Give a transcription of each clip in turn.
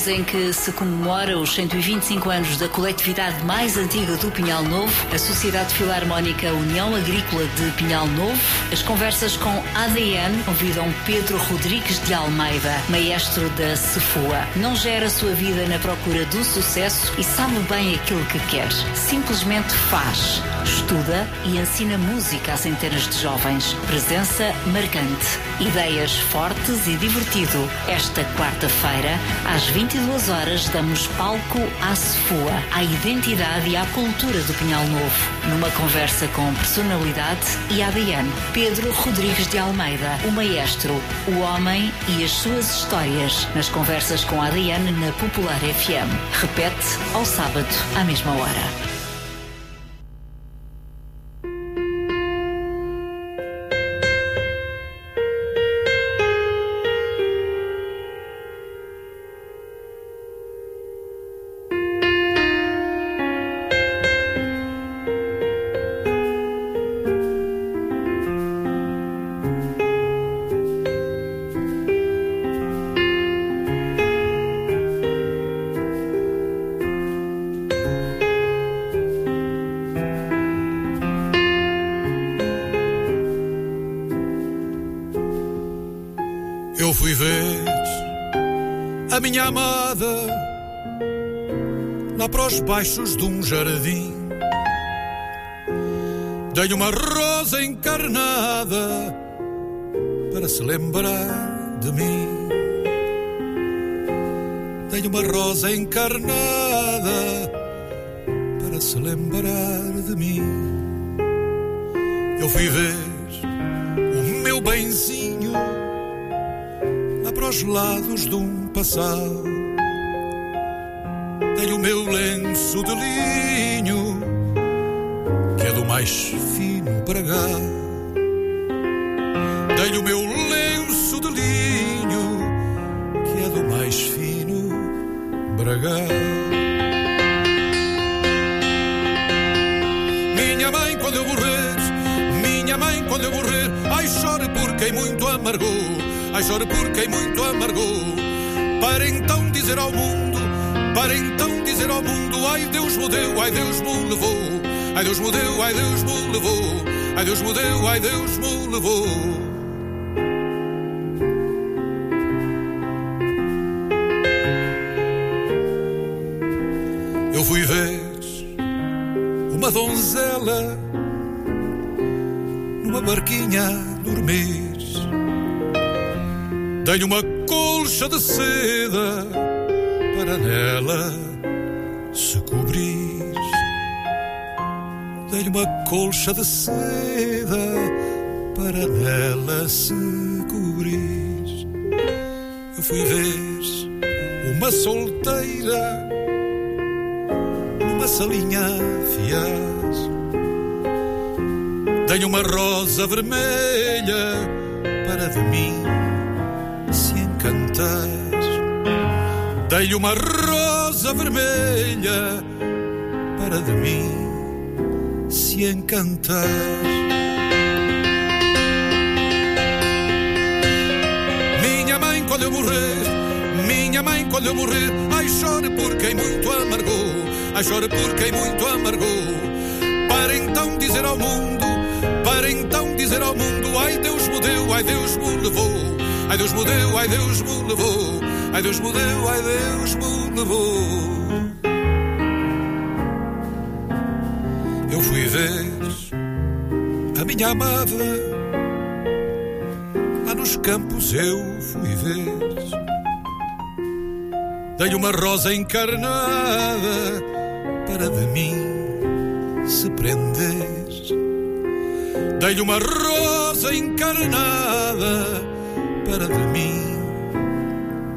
dias em que se comemora os 125 anos da coletividade mais antiga do Pinhal Novo, a Sociedade Filarmónica União Agrícola de Pinhal Novo, as conversas com ADN convidam Pedro Rodrigues de Almeida, maestro da Cefua. Não gera a sua vida na procura do sucesso e sabe bem aquilo que quer. Simplesmente faz, estuda e ensina música a centenas de jovens. Presença marcante, ideias fortes e divertido. Esta quarta-feira, às 22 horas, damos palco à Cefua, à identidade e à cultura do Pinhal Novo, numa conversa com personalidade e ADN. Pedro Rodrigues de Almeida, o maestro, o homem e as suas histórias, nas conversas com ADN na Popular FM. Repete ao sábado, à mesma hora. Baixos de um jardim. Dei uma rosa encarnada para se lembrar de mim. Dei uma rosa encarnada para se lembrar de mim. Eu fui ver o meu benzinho lá para os lados de um passado. Tenho o meu lenço de linho, que é do mais fino pregado. Tenho o meu lenço de linho, que é do mais fino bragado. Minha mãe, quando eu morrer, minha mãe, quando eu morrer, ai chore por quem muito amargou. Ai, chore por quem muito amargou. Para então dizer ao mundo, para então dizer ao mundo: Ai, Deus me ai, Deus me levou. Ai, Deus me deu, ai, Deus me levou. Ai, Deus me deu, ai, Deus me levou. Eu fui ver uma donzela numa barquinha dormir. Tenho uma colcha de seda para nela se cobrir. Tenho uma colcha de seda para nela se cobrir. Eu fui ver uma solteira numa salinha fiaz. Tenho uma rosa vermelha para de mim Dei-lhe uma rosa vermelha para de mim se encantar. Minha mãe, quando eu morrer, minha mãe, quando eu morrer, ai chore por quem muito amargou, ai chore por quem muito amargou. Para então dizer ao mundo, para então dizer ao mundo, ai Deus me deu, ai Deus me levou. Ai Deus me deu, ai Deus me levou. Ai Deus me deu, ai Deus me levou. Eu fui ver a minha amada. Lá nos campos eu fui ver. Dei uma rosa encarnada para de mim se prender. Dei-lhe uma rosa encarnada para de mim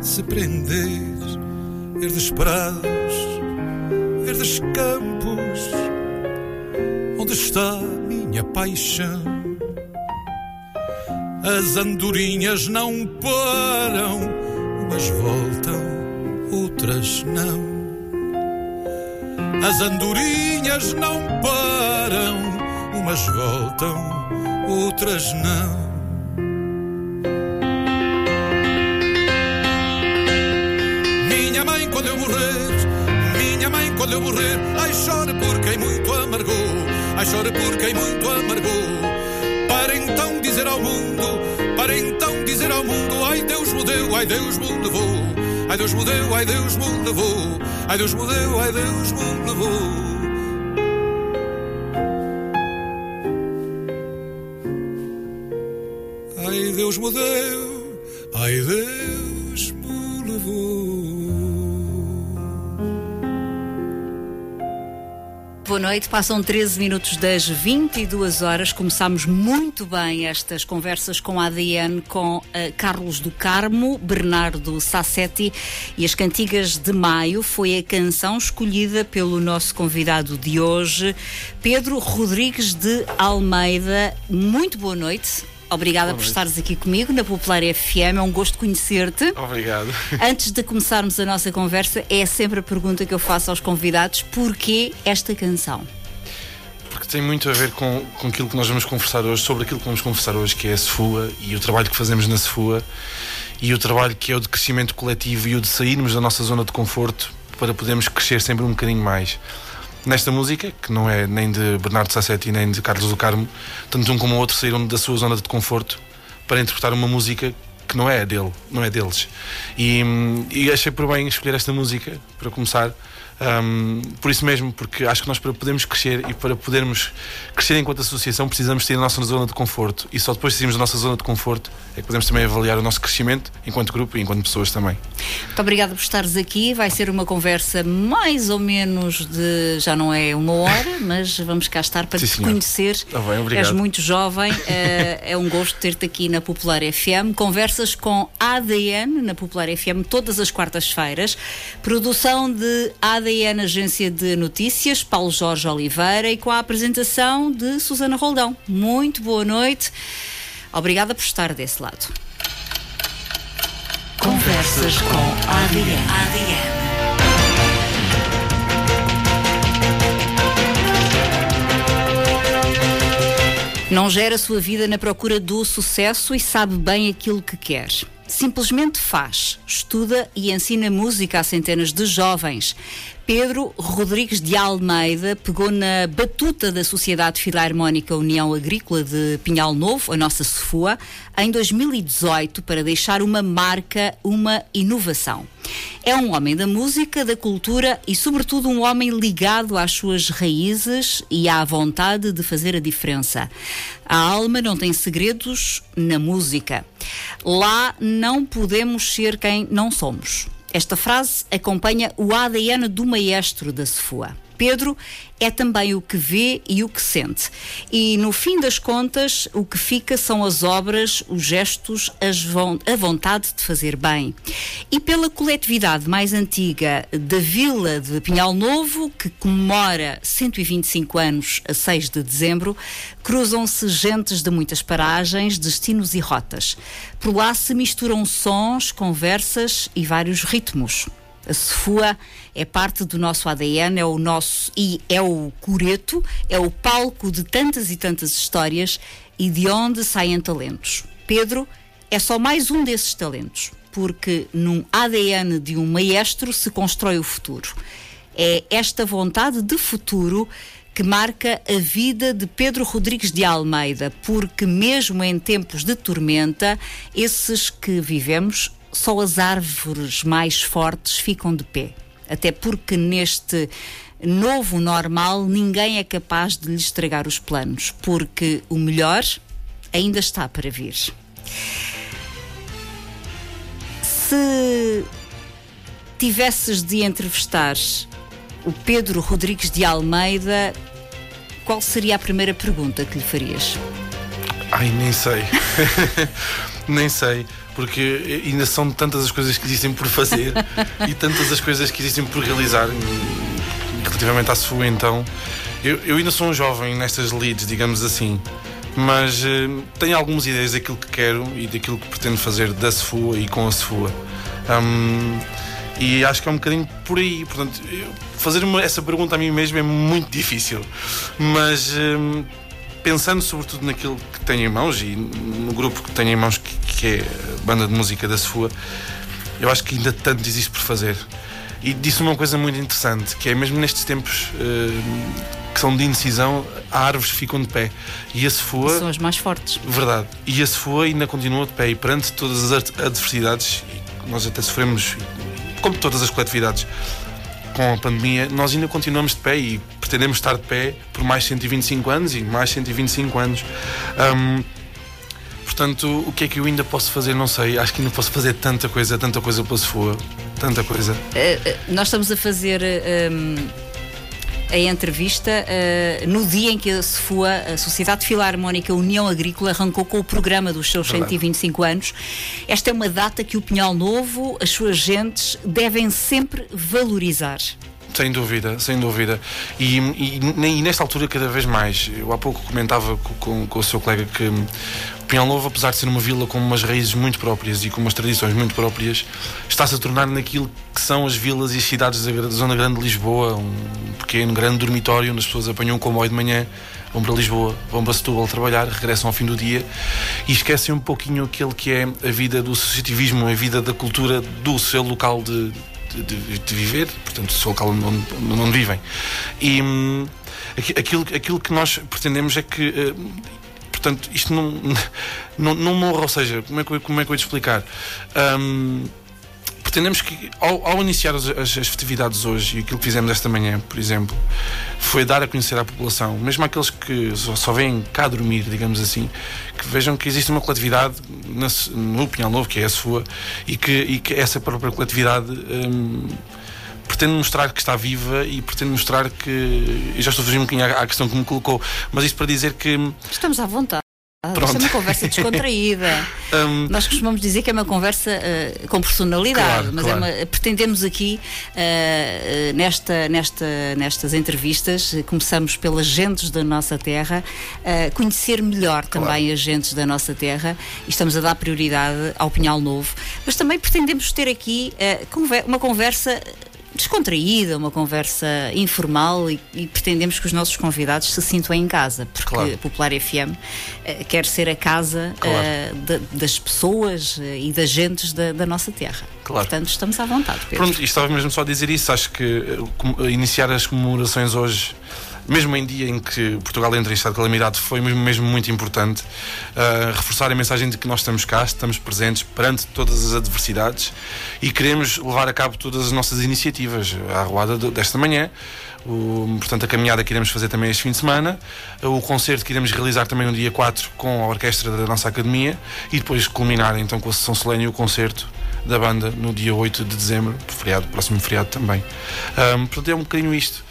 se prender. Verdes prados, verdes campos, onde está minha paixão? As andorinhas não param, umas voltam, outras não. As andorinhas não param, umas voltam, outras não. Quando eu morrer. Ai, chore por quem muito amargou. Ai, chore por quem muito amargou. Para então dizer ao mundo, para então dizer ao mundo: Ai, Deus me deu, ai, Deus me levou. Ai, Deus me deu, ai, Deus me levou. Ai, Deus me deu, ai, Deus me levou. Ai, Deus me deu, ai, Deus me levou. Boa noite, passam 13 minutos das 22 horas. Começámos muito bem estas conversas com a ADN, com uh, Carlos do Carmo, Bernardo Sassetti e as Cantigas de Maio. Foi a canção escolhida pelo nosso convidado de hoje, Pedro Rodrigues de Almeida. Muito boa noite. Obrigada Boa por noite. estares aqui comigo na Popular FM. É um gosto conhecer-te. Obrigado. Antes de começarmos a nossa conversa, é sempre a pergunta que eu faço aos convidados: porquê esta canção? Porque tem muito a ver com, com aquilo que nós vamos conversar hoje, sobre aquilo que vamos conversar hoje, que é a SFUA e o trabalho que fazemos na SFUA e o trabalho que é o de crescimento coletivo e o de sairmos da nossa zona de conforto para podermos crescer sempre um bocadinho mais. Nesta música, que não é nem de Bernardo Sassetti nem de Carlos do Carmo, tanto um como o outro saíram da sua zona de conforto para interpretar uma música que não é dele, não é deles. E, hum, e achei por bem escolher esta música para começar. Hum, por isso mesmo, porque acho que nós para podermos crescer e para podermos crescer enquanto associação precisamos sair da nossa zona de conforto e só depois de sairmos da nossa zona de conforto é que podemos também avaliar o nosso crescimento enquanto grupo e enquanto pessoas também. Muito obrigada por estares aqui. Vai ser uma conversa mais ou menos de. já não é uma hora, mas vamos cá estar para Sim, te senhor. conhecer. Tá bem, obrigado. És muito jovem, eh, é um gosto ter-te aqui na Popular FM. Conversas com ADN na Popular FM todas as quartas-feiras. Produção de ADN Agência de Notícias, Paulo Jorge Oliveira e com a apresentação de Susana Roldão. Muito boa noite. Obrigada por estar desse lado. Conversas com ADN. ADN. Não gera a sua vida na procura do sucesso e sabe bem aquilo que quer. Simplesmente faz, estuda e ensina música a centenas de jovens. Pedro Rodrigues de Almeida pegou na batuta da Sociedade Filarmónica União Agrícola de Pinhal Novo, a nossa SFUA, em 2018 para deixar uma marca, uma inovação. É um homem da música, da cultura e, sobretudo, um homem ligado às suas raízes e à vontade de fazer a diferença. A alma não tem segredos na música. Lá não podemos ser quem não somos. Esta frase acompanha o ADN do maestro da SFUA. Pedro é também o que vê e o que sente. E, no fim das contas, o que fica são as obras, os gestos, a vontade de fazer bem. E pela coletividade mais antiga da Vila de Pinhal Novo, que comemora 125 anos a 6 de dezembro, cruzam-se gentes de muitas paragens, destinos e rotas. Por lá se misturam sons, conversas e vários ritmos. A SFUA é parte do nosso ADN, é o nosso e é o coreto, é o palco de tantas e tantas histórias e de onde saem talentos. Pedro é só mais um desses talentos, porque num ADN de um maestro se constrói o futuro. É esta vontade de futuro que marca a vida de Pedro Rodrigues de Almeida, porque mesmo em tempos de tormenta, esses que vivemos, só as árvores mais fortes ficam de pé. Até porque neste novo normal ninguém é capaz de lhe estragar os planos, porque o melhor ainda está para vir. Se tivesses de entrevistar o Pedro Rodrigues de Almeida, qual seria a primeira pergunta que lhe farias? Ai, nem sei. nem sei. Porque ainda são tantas as coisas que existem por fazer e tantas as coisas que existem por realizar. Relativamente à SFU, então, eu, eu ainda sou um jovem nestas leads, digamos assim. Mas eh, tenho algumas ideias daquilo que quero e daquilo que pretendo fazer da SFUA e com a SFUA. Hum, e acho que é um bocadinho por aí. Portanto, fazer uma- essa pergunta a mim mesmo é muito difícil. Mas hum, pensando sobretudo naquilo que tenho em mãos e no grupo que tenho em mãos, que, que é a banda de música da SFUA, eu acho que ainda tanto existe por fazer. e disse uma coisa muito interessante, que é mesmo nestes tempos uh, que são de indecisão, há árvores que ficam de pé. E a Sefua. São as mais fortes. Verdade. E a Sefua ainda continua de pé. E perante todas as adversidades, nós até sofremos, como todas as coletividades, com a pandemia, nós ainda continuamos de pé e pretendemos estar de pé por mais 125 anos e mais 125 anos. Um, portanto, o que é que eu ainda posso fazer? Não sei. Acho que ainda posso fazer tanta coisa, tanta coisa pela Sefua. Tanta coisa. Uh, uh, nós estamos a fazer. Uh, a entrevista uh, no dia em que a SFUA, a Sociedade Filarmónica União Agrícola, arrancou com o programa dos seus Verdade. 125 anos. Esta é uma data que o Pinhal Novo, as suas gentes, devem sempre valorizar. Sem dúvida, sem dúvida. E, e, e, nesta altura, cada vez mais. Eu há pouco comentava com, com, com o seu colega que Pinhal Novo, apesar de ser uma vila com umas raízes muito próprias e com umas tradições muito próprias, está-se a tornar naquilo que são as vilas e as cidades da Zona Grande de Lisboa, um pequeno, grande dormitório onde as pessoas apanham um comboio de manhã, vão para Lisboa, vão para Setúbal trabalhar, regressam ao fim do dia e esquecem um pouquinho aquilo que é a vida do associativismo, a vida da cultura do seu local de, de, de viver, portanto, o seu local onde, onde, vivem. E hum, aquilo, aquilo que nós pretendemos é que. Uh, portanto, isto não, não, não morra, ou seja, como é que, como é que eu vou te explicar? Um, pretendemos que, ao, ao iniciar as, as, as, festividades hoje, e aquilo que fizemos esta manhã, por exemplo, foi dar a conhecer à população, mesmo aqueles que só, só vêm cá dormir, digamos assim, que vejam que existe uma coletividade na, no Pinhal Novo, que é a sua, e que, e que essa própria coletividade. Um, pretende mostrar que está viva e pretende mostrar que. Eu já estou a fugir um bocadinho à, à questão que me colocou, mas isto para dizer que. Estamos à vontade. Pronto. é uma conversa descontraída. um, Nós costumamos dizer que é uma conversa uh, com personalidade, claro, mas claro. É uma, pretendemos aqui, uh, nesta, nesta, nestas entrevistas, começamos pelas gentes da nossa terra, uh, conhecer melhor claro. também as gentes da nossa terra e estamos a dar prioridade ao Pinhal Novo, mas também pretendemos ter aqui uma conversa descontraída, uma conversa informal e, e, pretendemos que os nossos convidados se sintam em casa, porque claro. a Popular FM uh, eh, quer ser a casa claro. uh, de, das pessoas uh, e das gentes da, da nossa terra. Claro. Portanto, estamos à vontade. Pedro. Pronto, e estava mesmo só a dizer isso. Acho que iniciar as comemorações hoje mesmo em dia em que Portugal entra em estado de calamidade, foi mesmo, mesmo muito importante uh, reforçar a mensagem de que nós estamos cá, estamos presentes perante todas as adversidades e queremos levar a cabo todas as nossas iniciativas. A arruada desta manhã, o, portanto, a caminhada que iremos fazer também este fim de semana, o concerto que iremos realizar também no dia 4 com a orquestra da nossa academia e depois culminar então com a sessão solene e o concerto da banda no dia 8 de dezembro, feriado, próximo feriado também. Um, portanto, é um bocadinho isto.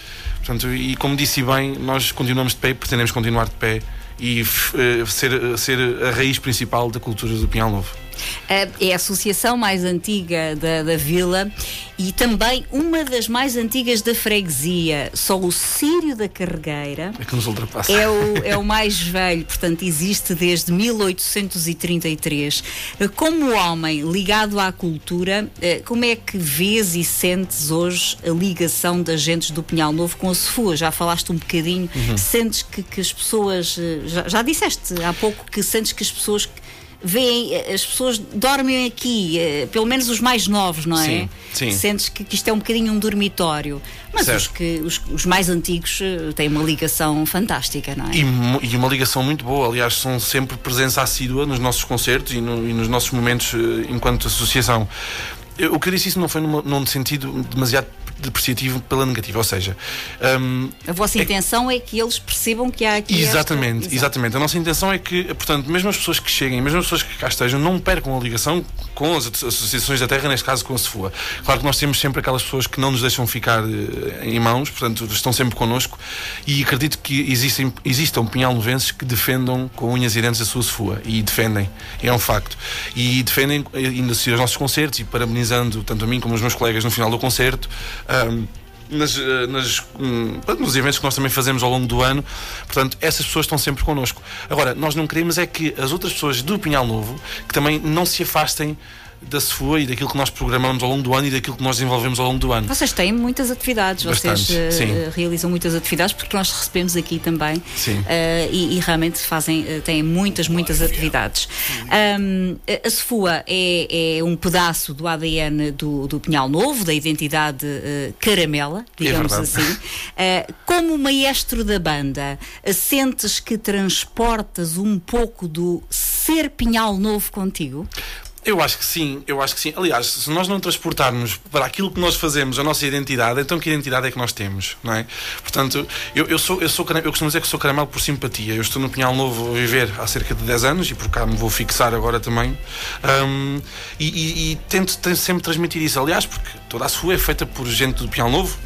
Portanto, e como disse bem, nós continuamos de pé, pretendemos continuar de pé e uh, ser, ser a raiz principal da cultura do Pinhal Novo. É a associação mais antiga da, da vila e também uma das mais antigas da freguesia. Só o Sírio da Carregueira é, que nos ultrapassa. é, o, é o mais velho, portanto, existe desde 1833. Como homem ligado à cultura, eh, como é que vês e sentes hoje a ligação das gentes do Pinhal Novo com a Sofua? Já falaste um bocadinho, uhum. sentes que, que as pessoas. Eh, já, já disseste há pouco que sentes que as pessoas veem, eh, as pessoas dormem aqui, eh, pelo menos os mais novos, não é? Sim, sim. Sentes que, que isto é um bocadinho um dormitório. Mas os, que, os, os, mais antigos eh, têm uma ligação fantástica, não é? E, e, uma ligação muito boa. Aliás, são sempre presença assídua nos nossos concertos e, no, e nos nossos momentos enquanto associação. O que eu disse isso não foi num, num sentido demasiado depreciativo pela negativa. Ou seja, um, a vossa é intenção é que eles percebam que há aqui. Exatamente, esta... exatamente. A nossa intenção é que, portanto, mesmo as pessoas que cheguem, mesmo as pessoas que cá estejam, não percam a ligação com as associações da terra, neste caso com a SEFUA. Claro que nós temos sempre aquelas pessoas que não nos deixam ficar eh, em mãos, portanto, estão sempre connosco e acredito que existem, existam pinhal-novenses que defendam com unhas e dentes a sua SEFUA e defendem, é um facto. E defendem, indo assistir aos nossos concertos e parabenizando tanto a mim como os meus colegas no final do concerto, um, nas, eh, nas, um, nos eventos que nós também fazemos ao longo do ano. Portanto, essas pessoas estão sempre connosco. Agora, nós não queremos é que as outras pessoas do Pinhal Novo, que também não se afastem da SFUA e daquilo que nós programamos ao longo do ano e daquilo que nós desenvolvemos ao longo do ano. Vocês têm muitas atividades, Bastante, vocês uh, realizam muitas atividades porque nós recebemos aqui também uh, e, e realmente fazem, uh, têm muitas, muitas atividades. Um, a SFUA é, é um pedaço do ADN do, do Pinhal Novo, da identidade caramela, digamos verdade. assim. Como maestro da banda, sentes que transportas um pouco do ser Pinhal Novo contigo? Eu acho que sim, eu acho que sim. Aliás, se nós não transportarmos para aquilo que nós fazemos a nossa identidade, então que identidade é que nós temos, não é? Portanto, eu, eu sou, eu sou, eu costumo dizer que sou caramelo por simpatia. Eu estou no Pinhal Novo a viver há cerca de 10 anos e por cá me vou fixar agora também. Ahm, e, e- e tento, tento sempre transmitir isso. Aliás, porque toda a sua é feita por gente do Pinhal Novo,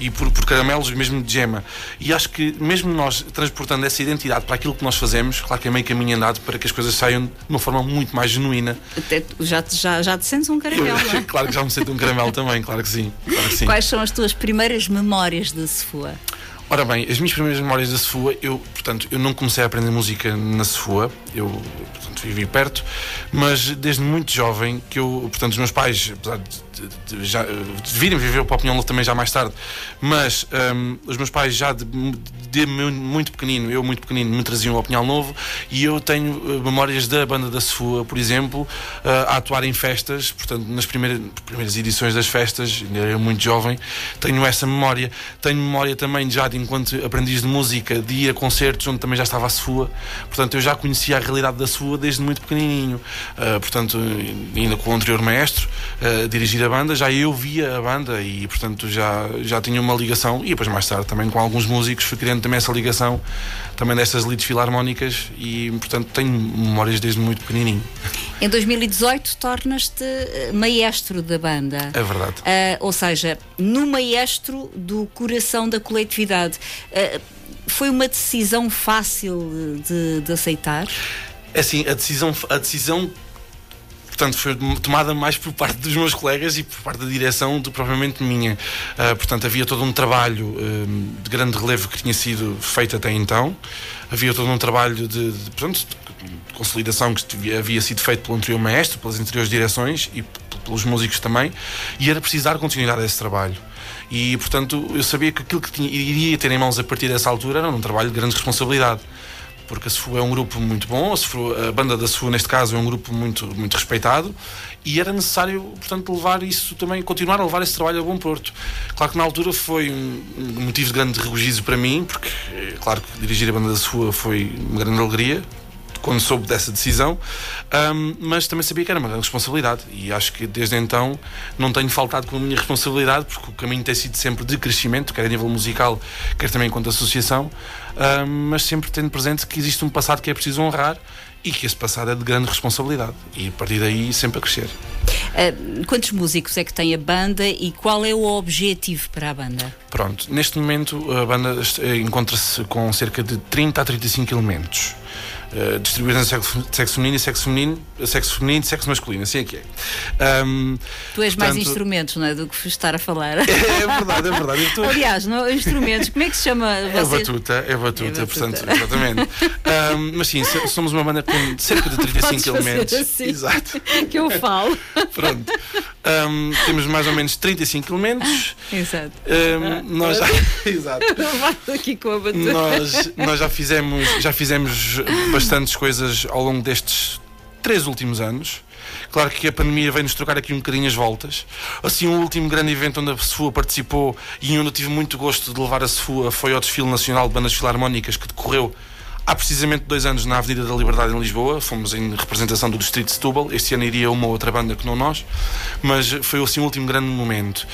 e por, por caramelos mesmo de gema. E acho que mesmo nós transportando essa identidade para aquilo que nós fazemos, claro que é meio caminho andado para que as coisas saiam de uma forma muito mais genuína. Até já, te- já, já te sentes um caramelo, não é? claro que já me sinto um caramelo também, claro que sim. Claro que sim. Quais são as tuas primeiras memórias de Sefua? Ora bem, as minhas primeiras memórias da Sefua, eu, portanto, eu não comecei a aprender música na Sefua, eu, portanto, vivi perto, mas desde muito jovem que eu, portanto, os meus pais, apesar de já, virem viver para o Pinhão Novo também já mais tarde, mas hum, os meus pais já de, de mu- muito pequenino, eu muito pequenino, me traziam ao Pinhal Novo e eu tenho eh, memórias da banda da Sefua, por exemplo, eh, a atuar em festas, portanto, nas primeiras, primeiras edições das festas, ainda era muito jovem, tenho essa memória. Tenho memória também já de enquanto aprendiz de música, de ir a concertos onde também já estava a Sefua, portanto, eu já conhecia a realidade da Sefua desde muito pequenininho. Eh, portanto, ainda com o anterior maestro, a dirigir a banda, já eu via a banda e, portanto, já, já tinha uma ligação. E depois, mais tarde, também com alguns músicos, fui criando também essa ligação, também dessas leads filarmónicas e, portanto, tenho memórias desde muito pequenininho. Em 2018 tornas-te eh, maestro da banda. É verdade. Ah, ou seja, no maestro do coração da coletividade. Ah, foi uma decisão fácil de, de aceitar? É assim, a decisão, a decisão portanto, foi tomada mais por parte dos meus colegas e por parte da direção do propriamente minha. Ah, portanto, havia todo um trabalho ah, de grande relevo que tinha sido feito até então. Havia todo um trabalho de, de, portanto, de consolidação que havia sido feito pelo anterior maestro, pelas anteriores direções e pelos músicos também, e era preciso dar continuidade a esse trabalho. E, portanto, eu sabia que aquilo que tinha- iria ter em mãos a partir dessa altura era um trabalho de grande responsabilidade porque a SFU é um grupo muito bom, a, SFU a banda da SFU neste caso é um grupo muito, muito respeitado e era necessário, portanto, levar isso também, continuar a levar esse trabalho a bom porto. Claro que na altura foi um, motivo de grande regozijo para mim, porque, é claro que dirigir a banda da SFU foi uma grande alegria, quando soube dessa decisão, ahm, mas também sabia que era uma grande responsabilidade e acho que desde então não tenho faltado com a minha responsabilidade porque o caminho tem sido sempre de crescimento, quer a nível musical, quer também enquanto associação, ahm, mas sempre tendo presente que existe um passado que é preciso honrar e que esse passado é de grande responsabilidade e a partir daí sempre a crescer. Ah, quantos músicos é que tem a banda e qual é o objetivo para a banda? Pronto, neste momento a banda eh, encontra-se com cerca de 30 a 35 elementos. Uh, distribuídos em sexo, sexo feminino e sexo feminino, sexo feminino e sexo masculino, assim é que é. Ahm, Tu és mais portanto, instrumentos, não é? Do que estar a falar. É verdade, é verdade. Estou- Aliás, não, instrumentos, como é que se chama? É batuta, é batuta, É batuta. portanto, exatamente. Ahm, mas sim, so- somos uma banda com cerca de 35 Podes fazer elementos. assim. Exato. que eu falo. Pronto. Ahm, temos mais ou menos 35 elementos. Exato. Ahm, nós já, exato. Aqui com a. Nós, nós já fizemos já fizemos bastantes coisas ao longo destes três últimos anos. Claro que a pandemia veio-nos trocar aqui um bocadinho as voltas. Assim, o último grande evento onde a Sefua participou e onde eu tive muito gosto de levar a Sefua foi ao Desfile Nacional de Bandas Filarmónicas que decorreu há precisamente dois anos na Avenida da Liberdade em Lisboa. Fomos em representação do Distrito de Setúbal. Este ano iria uma outra banda que não nós, mas foi assim o último grande momento.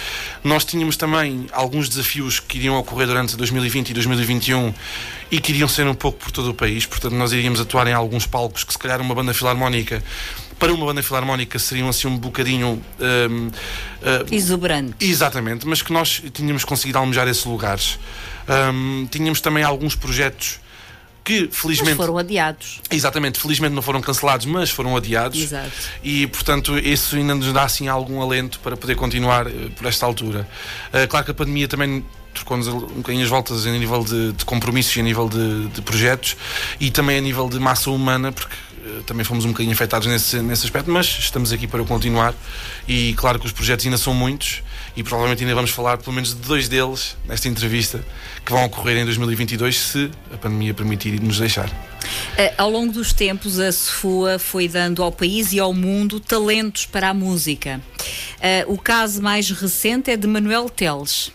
Nós tínhamos também alguns desafios que iriam ocorrer durante 2020 e 2021 e que iriam ser um pouco por todo o país. Portanto, nós iríamos atuar em alguns palcos que se calhar uma banda filarmónica para uma banda filarmónica seriam assim um bocadinho hum, ah, Exuberante. Exatamente, mas que nós tínhamos conseguido almejar esses lugares. Hum, tínhamos também alguns projetos que Mas felizmente. foram adiados. Exatamente, felizmente não foram cancelados, mas foram adiados. Exato. E, portanto, isso ainda nos dá assim algum alento para poder continuar eh, por esta altura. Eh, claro que a pandemia também trocou-nos um bocadinho as voltas a nível de, de compromissos e a nível de, de projetos e também a nível de massa humana, porque também fomos um bocadinho afetados nesse, nesse aspecto, mas estamos aqui para continuar e claro que os projetos ainda são muitos e provavelmente ainda vamos falar pelo menos de dois deles nesta entrevista que vão ocorrer em 2022 se a pandemia permitir nos deixar. Uh, ao longo dos tempos, a SFUA foi dando ao país e ao mundo talentos para a música. Uh, o caso mais recente é de Manuel Teles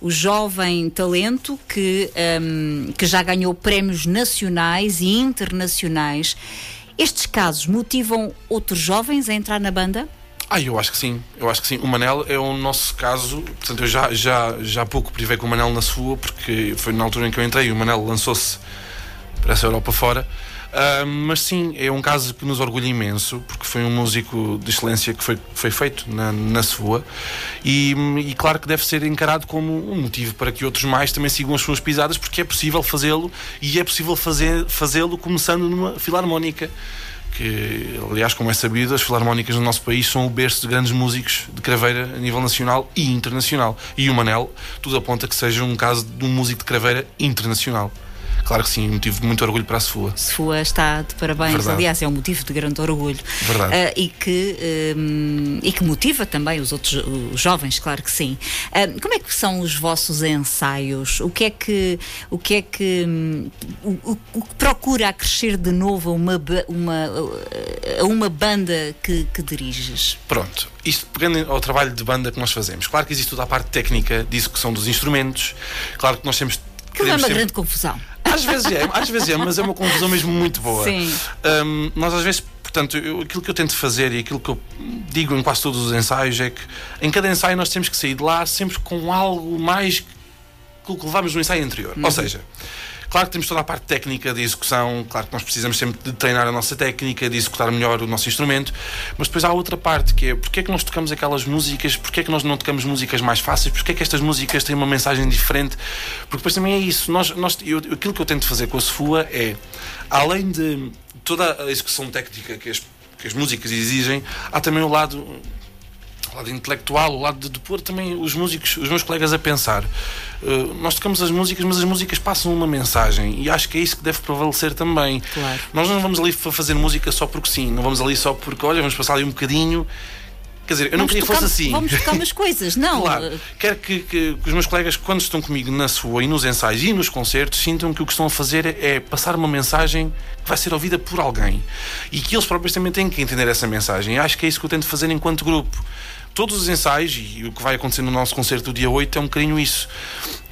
o jovem talento que, um, que já ganhou prémios nacionais e internacionais. Estes casos motivam outros jovens a entrar na banda? Ah, eu acho que sim, eu acho que sim. O Manel é o nosso caso, portanto, eu já, já, já há pouco privei com o Manel na sua, porque foi na altura em que eu entrei, o Manel lançou-se para essa Europa fora. Uh, mas sim, é um caso que nos orgulha imenso, porque foi um músico de excelência que foi, foi feito na, na sua, e, e claro que deve ser encarado como um motivo para que outros mais também sigam as suas pisadas, porque é possível fazê-lo e é possível fazê-lo começando numa filarmónica que, aliás, como é sabido, as filarmónicas no nosso país são o berço de grandes músicos de craveira a nível nacional e internacional. E o Manel, tudo aponta que seja um caso de um músico de craveira internacional. Claro que sim, motivo de muito orgulho para a SFUA. SFUA está de parabéns, Verdade. aliás, é um motivo de grande orgulho. Verdade. Uh, e, que, um, e que motiva também os outros os jovens, claro que sim. Uh, como é que são os vossos ensaios? O que é que, o que, é que, um, o, o, que procura a crescer de novo a uma, uma, a uma banda que, que diriges? Pronto, isto pegando ao trabalho de banda que nós fazemos. Claro que existe toda a parte técnica disso que são dos instrumentos, claro que nós temos. Que é uma sempre... grande confusão. Às vezes é, às vezes é, mas é uma confusão mesmo muito boa. Sim. Um, nós às vezes portanto, eu, aquilo que eu tento fazer e aquilo que eu digo em quase todos os ensaios é que em cada ensaio nós temos que sair de lá sempre com algo mais que o que levamos no ensaio anterior. Uhum. Ou seja, Claro que temos toda a parte técnica de execução, claro que nós precisamos sempre de treinar a nossa técnica, de executar melhor o nosso instrumento, mas depois há outra parte que é porque é que nós tocamos aquelas músicas, porque é que nós não tocamos músicas mais fáceis, porque é que estas músicas têm uma mensagem diferente, porque depois também é isso. Nós, nós, eu, aquilo que eu tento fazer com a Sefua é, além de toda a execução técnica que as, que as músicas exigem, há também o lado o lado intelectual, o lado de, de pôr também os músicos, os meus colegas a pensar. Uh, nós tocamos as músicas, mas as músicas passam uma mensagem e acho que é isso que deve prevalecer também. Claro. Nós não vamos ali fazer música só porque sim, não vamos ali só porque, olha, vamos passar ali um bocadinho. Quer dizer, eu não queria que fosse assim. Vamos tocar umas coisas, não. Claro. Quero que, que, que, os meus colegas, quando estão comigo na sua e nos ensaios e nos concertos, sintam que o que estão a fazer é passar uma mensagem que vai ser ouvida por alguém. E que eles próprios também têm que entender essa mensagem. E acho que é isso que eu tento fazer enquanto grupo todos os ensaios e o que vai acontecer no nosso concerto do dia 8 é um bocadinho isso.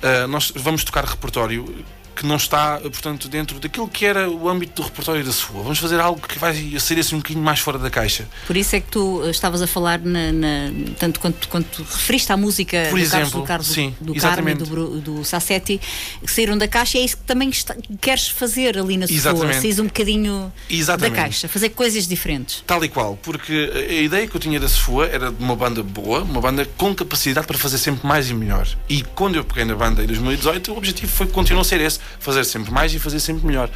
Uh, nós vamos tocar repertório que não está, portanto, dentro daquilo que era o âmbito do repertório da sua. Vamos fazer algo que vai ser assim um bocadinho mais fora da caixa. Por isso é que tu eh, estavas a falar, na, na, tanto quanto, quanto referiste à música Por do exemplo, Carlos, do, sim, do Carmen, do, do Sassetti, que saíram da caixa e é isso que também está, queres fazer ali na sua. Saís um bocadinho Exatamente. da caixa, fazer coisas diferentes. Tal e qual, porque a ideia que eu tinha da Sefua era de uma banda boa, uma banda com capacidade para fazer sempre mais e melhor. E quando eu peguei na banda em 2018, o objetivo foi continuar a ser esse, fazer sempre mais e fazer sempre melhor.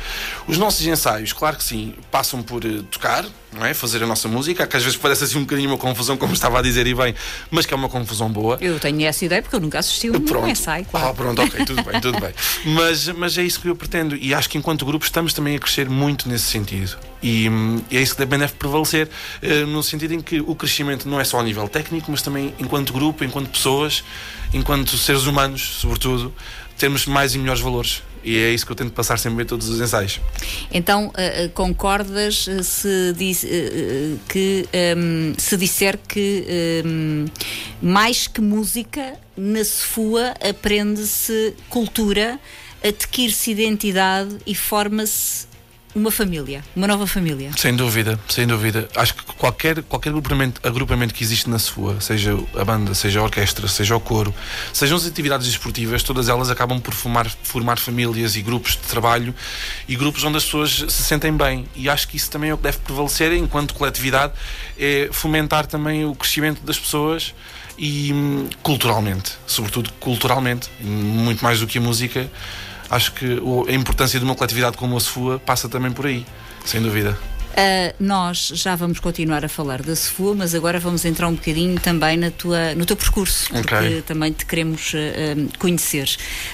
Os nossos ensaios, claro que sim, passam por uh, tocar, não é? Fazer a nossa música, que às vezes parece assim um bocadinho uma confusão, como estava a dizer e bem, mas que é uma confusão boa. Eu tenho essa ideia porque eu nunca assisti um, pronto. ensaio, claro. Ah, pronto, ok, tudo bem, tudo bem. Mas, mas é isso que eu pretendo e acho que enquanto grupo estamos também a crescer muito nesse sentido. E, e é isso que também deve prevalecer, uh, no sentido em que o crescimento não é só a nível técnico, mas também enquanto grupo, enquanto pessoas, enquanto seres humanos, sobretudo, termos mais e melhores valores. E é isso que eu tento passar sempre em todos os ensaios. Então, uh, concordas se, diz, uh, que um, se disser que um, mais que música, na SFUA aprende-se cultura, adquire-se identidade e forma-se uma família, uma nova família. Sem dúvida, sem dúvida. Acho que qualquer, qualquer agrupamento, agrupamento que existe na sua, seja a banda, seja a orquestra, seja o coro, sejam as atividades esportivas, todas elas acabam por formar, formar famílias e grupos de trabalho e grupos onde as pessoas se sentem bem. E acho que isso também é o que deve prevalecer enquanto coletividade, é fomentar também o crescimento das pessoas e hum, culturalmente, sobretudo culturalmente, muito mais do que a música acho que a importância de uma coletividade como a sua passa também por aí, sem dúvida. Uh, nós já vamos continuar a falar da Sefua, mas agora vamos entrar um bocadinho também na tua, no teu percurso, porque Ok. também te queremos uh, conhecer.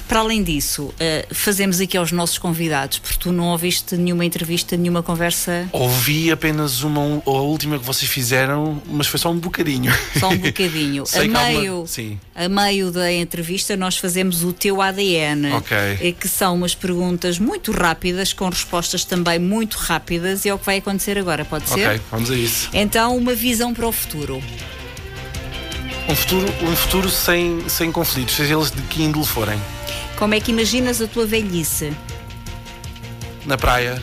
Para além disso, uh, fazemos aqui aos nossos convidados, porque tu não ouviste nenhuma entrevista, nenhuma conversa, Ouvi apenas uma, a última que vocês fizeram, mas foi só um bocadinho. só um bocadinho. A, uma- meio, Sim. a meio da entrevista, nós fazemos o teu ADN, Ok. eh, que são umas perguntas muito rápidas, com respostas também muito rápidas, e é o que vai acontecer agora, pode ser? Ok, vamos a isso. Então, uma visão para o futuro. Um futuro, um futuro sem, sem conflitos, seja eles de que índole forem. Como é que imaginas a tua velhice? Na praia.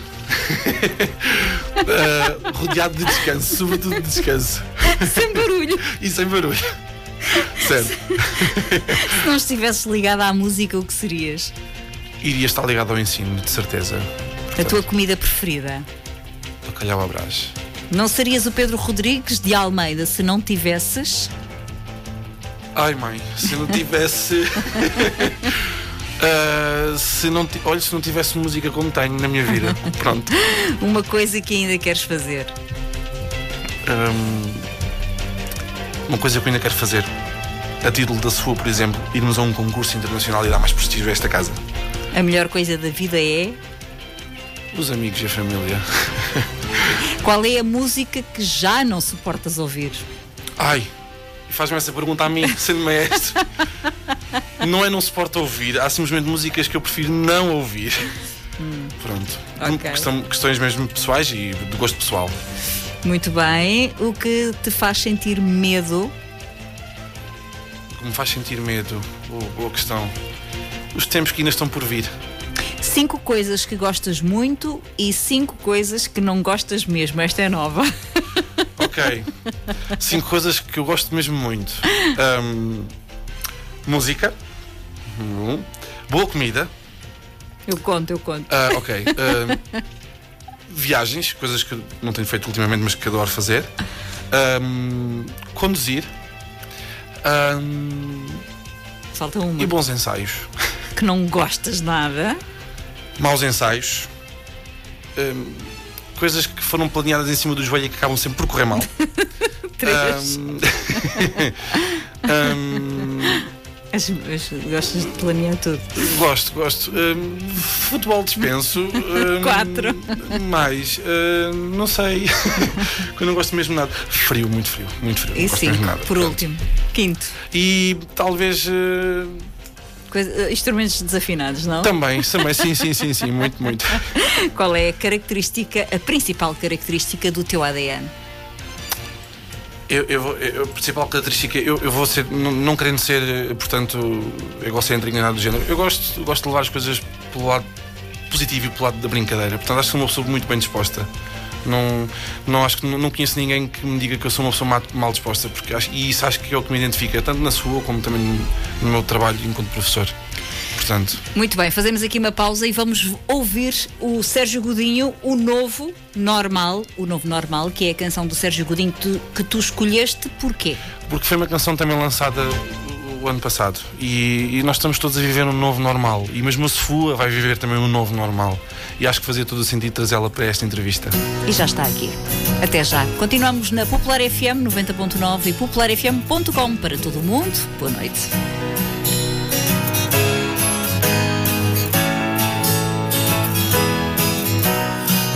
Ah, rodeado de descanso, sobretudo de descanso. Sem barulho. E sem barulho. Certo. Se não estivesses ligada à música, o que serias? Iria estar ligado ao ensino, de certeza. A tua comida preferida? Bacalhau à brás. Não serias o Pedro Rodrigues de Almeida se não tivesses? Ai mãe, se não tivesse. Ah, se não olha, se não tivesse música como tenho na minha vida. Pronto. Uma coisa que ainda queres fazer? Hum, uma coisa que eu ainda quero fazer. A título da SUA, por exemplo, irmos a um concurso internacional e dar mais prestígio a esta casa. A melhor coisa da vida é? Os amigos e a família. Qual é a música que já não suportas ouvir? Ai, e faz-me essa pergunta a mim, sendo maestro. Não é não suporto ouvir, há simplesmente músicas que eu prefiro não ouvir. Pronto. Ok. Questão- questões mesmo pessoais e de gosto pessoal. Muito bem. O que te faz sentir medo? O que me faz sentir medo, boa, boa questão. Os tempos que ainda estão por vir. Cinco coisas que gostas muito e cinco coisas que não gostas mesmo. Esta é nova. Ok. Cinco coisas que eu gosto mesmo muito. Ahm, música. Hum. Boa comida. Eu conto, eu conto. Ah, ok. Ahm, viagens, coisas que não tenho feito ultimamente, mas que adoro fazer. Ahm, conduzir. Falta uma. e bons ensaios. Que não gostas nada. Maus ensaios. Ahm, coisas que foram planeadas em cima do joelho e que acabam sempre por correr mal. Três. As- as- gostas de planear tudo. Gosto, gosto. Hum, futebol dispenso. Hum, Quatro. Mais. hum, não sei. que eu não gosto mesmo de nada. Frio, muito frio. Muito frio. E cinco, por último. Quinto. E talvez. hum, Coisa- instrumentos desafinados, não? também, também. Sim, sim, sim, sim. Muito, muito. Qual é a característica, a principal característica do teu ADN? Eu, eu, vou- eu- a principal característica, eu, eu vou ser, não, não querendo ser, eh, portanto, egocêntrico nem nada do género, eu gosto, gosto de levar as coisas pelo lado positivo e pelo lado da brincadeira. Portanto, acho que sou uma pessoa muito bem disposta. Não, não acho que não, não conheço ninguém que me diga que eu sou uma pessoa ma- mal disposta, porque acho, e isso acho que é o que me identifica, tanto na sua como também no, no meu trabalho enquanto professor. Portanto, Muito bem, fazemos aqui uma pausa e vamos ouvir o Sérgio Godinho, o novo normal, o novo normal, que é a canção do Sérgio Godinho que tu, que tu escolheste, porquê? porque foi uma canção também lançada o, ano passado e, e nós estamos todos a viver um novo normal e mesmo a Sefua vai viver também um novo normal e acho que fazia todo o sentido trazê-la para esta entrevista. E já está aqui. Até já. Continuamos na Popular FM 90.9 e popularfm.com para todo o mundo. Boa noite.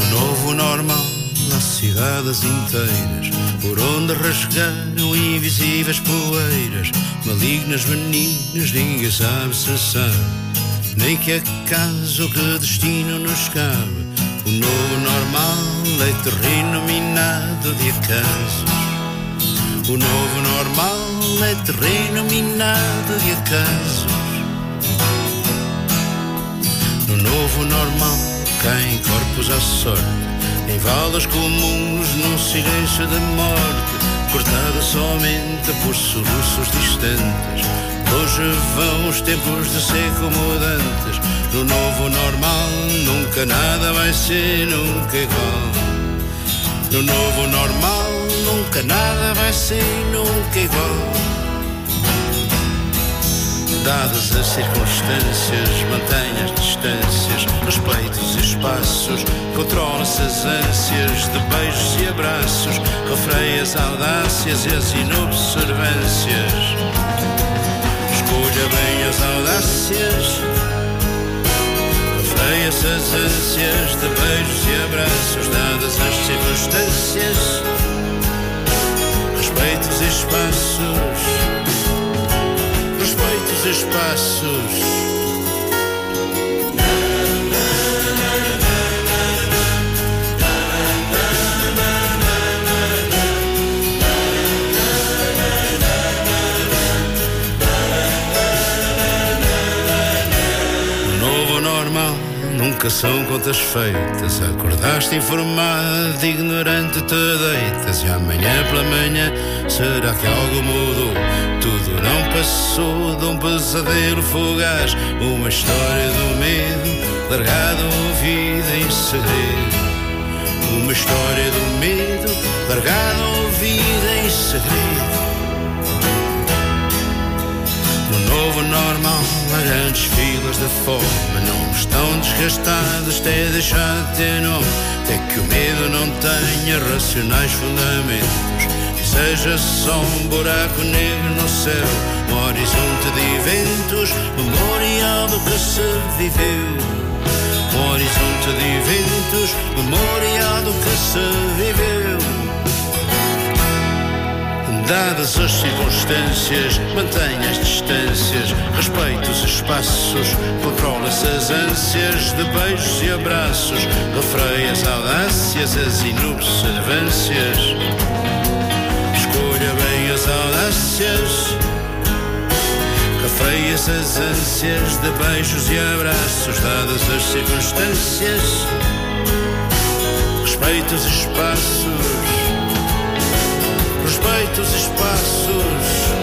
O novo normal nas cidades inteiras, por onde rasgaram invisíveis poeiras, malignas benignas, ninguém sabe sabe, nem que acaso que destino nos cabe. O novo normal é terreno minado de acasos. O novo normal é terreno minado de acasos. No novo normal caem corpos à sorte Em valas comuns num silêncio da morte Cortada somente por soluços distantes. Hoje vão os tempos de ser como dantes No novo normal nunca nada vai ser nunca igual. No novo normal nunca nada vai ser nunca igual Dadas as circunstâncias, mantenha as distâncias, respeitos e espaços, controla-se as ânsias de beijos e abraços, refreia as audácias e as inobservâncias. Escolha bem as audácias, refreia-se as ânsias de beijos e abraços, dadas as circunstâncias, respeitos e espaços respeitos espaços. Nunca são contas feitas. Acordaste informado, ignorante te deitas. E amanhã pela manhã será que algo mudou? Não passou de um pesadelo fugaz. Uma história do medo, largado ouvida em segredo. Uma história do medo, largado ouvida em segredo. novo normal, há grandes filas de fome Não estão desgastados até deixar de ter nome Até que o medo não tenha racionais fundamentos seja só um buraco negro no céu Um horizonte de eventos Memorial do que se viveu Um horizonte de eventos Memorial do que se viveu Dadas as circunstâncias, mantenha as distâncias, respeite os espaços, controla-se as ânsias de beijos e abraços, refreia as audácias, as inobservâncias. Escolha bem as audácias, refreia-se as ânsias de beijos e abraços, dadas as circunstâncias, respeite os espaços respeita os espaços.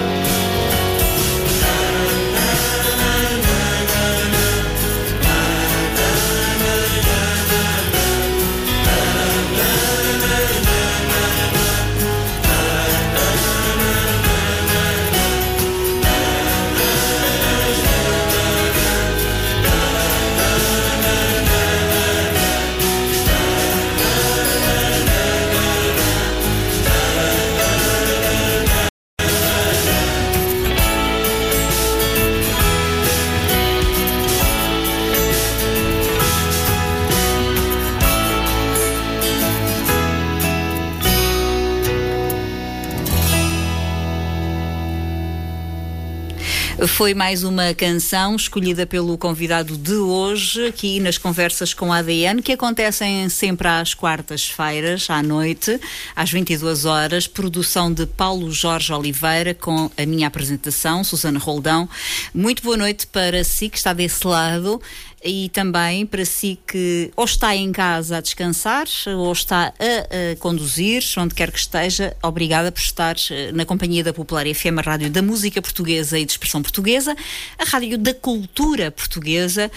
Foi mais uma canção escolhida pelo convidado de hoje, aqui nas conversas com a ADN, que acontecem sempre às quartas-feiras, à noite, às 22 horas. Produção de Paulo Jorge Oliveira, com a minha apresentação, Susana Roldão. Muito boa noite para si que está desse lado e também para si que ou está em casa a descansar ou está a, a, conduzir, onde quer que esteja, obrigada por estar eh, na companhia da Popular FM, a rádio da música portuguesa e de expressão portuguesa, a rádio da cultura portuguesa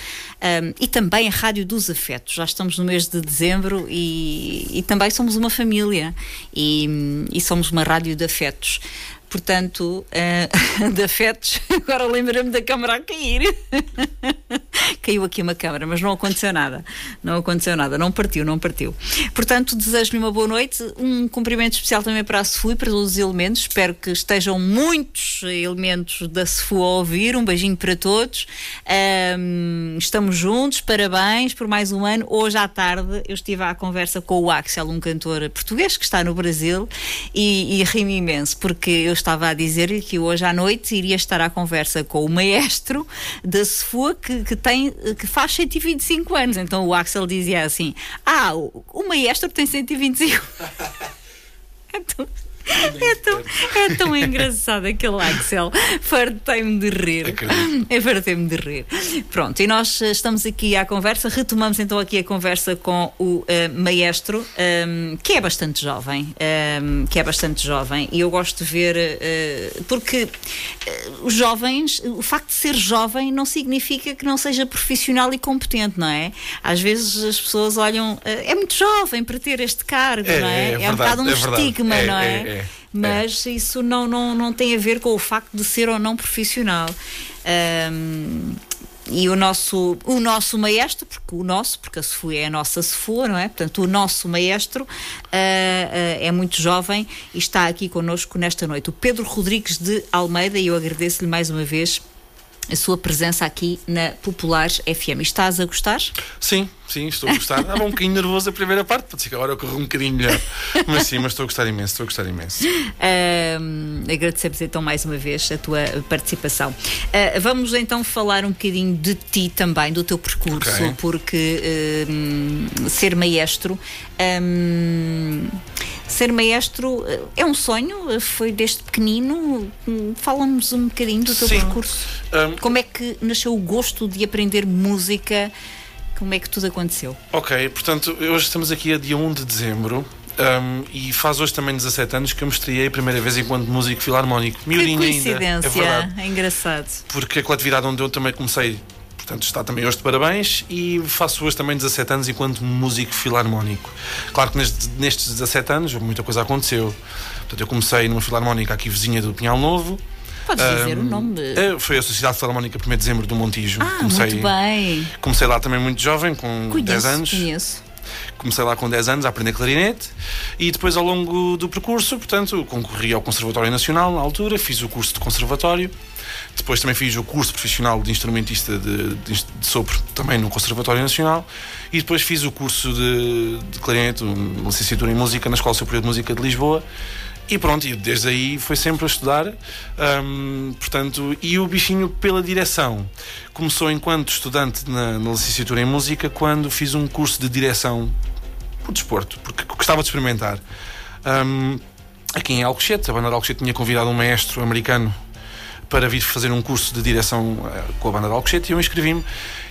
um, e também a rádio dos afetos. Já estamos no mês de dezembro e, e também somos uma família e, e somos uma rádio de afetos portanto, uh, de afetos. Agora lembra-me da câmara a cair. Caiu aqui uma câmara, mas não aconteceu nada. Não aconteceu nada, não partiu, não partiu. Portanto, desejo-lhe uma boa noite. Um cumprimento especial também para a SFU e para todos os elementos. Espero que estejam muitos elementos da SFU a ouvir. Um beijinho para todos. Um, estamos juntos, parabéns por mais um ano. Hoje à tarde eu estive à conversa com o Axel, um cantor português que está no Brasil, e, e ri-me imenso, porque eu estava a dizer-lhe que hoje à noite iria estar à conversa com o maestro da Sefua que, que, tem, que faz 125 anos. Então o Axel dizia assim: Ah, o, o maestro tem 125. então, é tão, é tão engraçado aquele Axel. Fartei-me de rir. É fartei-me de rir. Pronto, e nós eh, estamos aqui à conversa. Retomamos então aqui a conversa com o uh, maestro, um, ehm, que é bastante jovem. Um, ehm, que é bastante jovem. E eu gosto de ver. Uh, porque uh, os jovens, o facto de ser jovem não significa que não seja profissional e competente, não é? Às vezes as pessoas olham. é muito jovem para ter este cargo, é, não é? É, é, verdade, um é estigma, não é? Mas é. isso não, não, não tem a ver com o facto de ser ou não profissional. Um, e o nosso, o nosso maestro, porque o nosso, porque a Sofia é a nossa Sofia, não é? Portanto, o nosso maestro uh, uh, é muito jovem e está aqui connosco nesta noite. O Pedro Rodrigues de Almeida, e eu agradeço-lhe mais uma vez a sua presença aqui na Populares FM. Estás a gostar? Sim, sim, estou a gostar. Estava um bocadinho nervoso a primeira parte, pode ser que agora eu corro um bocadinho melhor. Mas sim, mas estou a gostar imenso, estou a gostar imenso. Uh, agradecemos então mais uma vez a tua participação. Uh, vamos então falar um bocadinho de ti também, do teu percurso, okay. porque uh, ser maestro. Um, ser maestro eh, é um sonho? Foi desde pequenino? Fala-nos um bocadinho do teu Sim. percurso. Um, Como é que nasceu o gosto de aprender música? Como é que tudo aconteceu? Ok, portanto, hoje estamos aqui a dia 1 de dezembro. Um, e faz hoje também 17 anos que eu me estreiei a primeira vez enquanto músico filarmónico. Que coincidência, ainda. É, é engraçado. Porque a coletividade onde eu também comecei Portanto, está também hoje de parabéns e faço hoje também 17 anos enquanto músico filarmónico. Claro que nestes, nestes 17 anos muita coisa aconteceu. Portanto, eu comecei numa filarmónica aqui vizinha do Pinhal Novo. Podes um, dizer o nome? De... Foi a Sociedade Filarmónica 1 de Dezembro do Montijo. Ah, comecei, muito bem. Comecei lá também muito jovem, com conheço, 10 anos. Conheço. Comecei lá com 10 anos a aprender clarinete e depois ao longo do percurso, portanto, concorri ao Conservatório Nacional na altura, fiz o curso de conservatório depois também fiz o curso profissional de instrumentista de, de, de sopro, também no Conservatório Nacional. E depois fiz o curso de, de clarinete, licenciatura em música na Escola Superior de Música de Lisboa. E pronto, e desde aí foi sempre a estudar. Portanto, e o bichinho pela direção começou enquanto estudante na, na, licenciatura em música, quando fiz um curso de direção por desporto, porque gostava de experimentar. Um, aqui em Alcochete, a banda de Alcochete tinha convidado um maestro americano para vir fazer um curso de direção eh, com a banda de Alcochete e eu inscrevi-me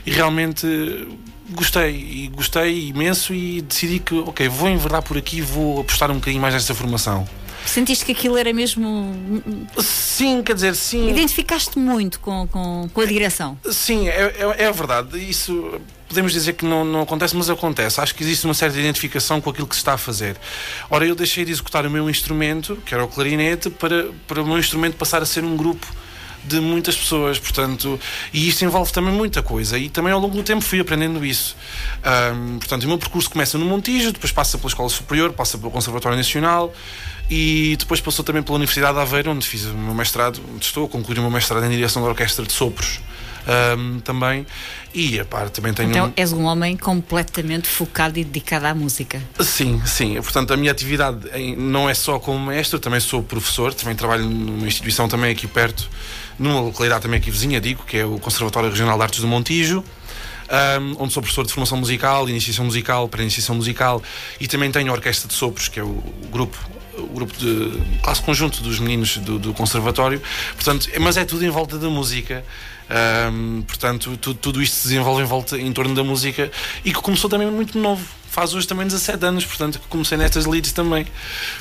e realmente gostei e gostei imenso e decidi que ok, vou enverdar por aqui vou apostar um bocadinho mais nesta formação. Sentiste que aquilo era mesmo. Sim, quer dizer, sim. Identificaste muito com, com, com a direção? Sim, é, é, é verdade. Isso podemos dizer que não, não acontece, mas acontece. Acho que existe uma certa identificação com aquilo que se está a fazer. Ora, eu deixei de executar o meu instrumento, que era o clarinete, para, para o meu instrumento passar a ser um grupo de muitas pessoas, portanto, e isto envolve também muita coisa e também ao longo do tempo fui aprendendo isso. Um, portanto, o meu percurso começa no Montijo, depois passa pela Escola Superior, passa pelo Conservatório Nacional e depois passou também pela Universidade de Aveiro, onde fiz o meu mestrado, onde estou a concluir o meu mestrado em direção da Orquestra de Sopros. Um, também e a par também tenho então és um homem completamente focado e dedicado à música sim sim portanto a minha atividade não é só como mestre também sou professor também trabalho numa instituição também aqui perto numa localidade também aqui vizinha, digo, que é o Conservatório Regional de Artes do Montijo. Um, onde sou professor de formação musical, iniciação musical, pré-iniciação musical e também tenho a Orquestra de Sopros, que é o, grupo o grupo de classe conjunto dos meninos do, do, conservatório, portanto, mas é tudo em volta da música. Um, portanto, tudo, tudo isto se desenvolve em volta em torno da música e que começou também muito novo. Faz hoje também 17 anos, portanto, que comecei nestas leads também.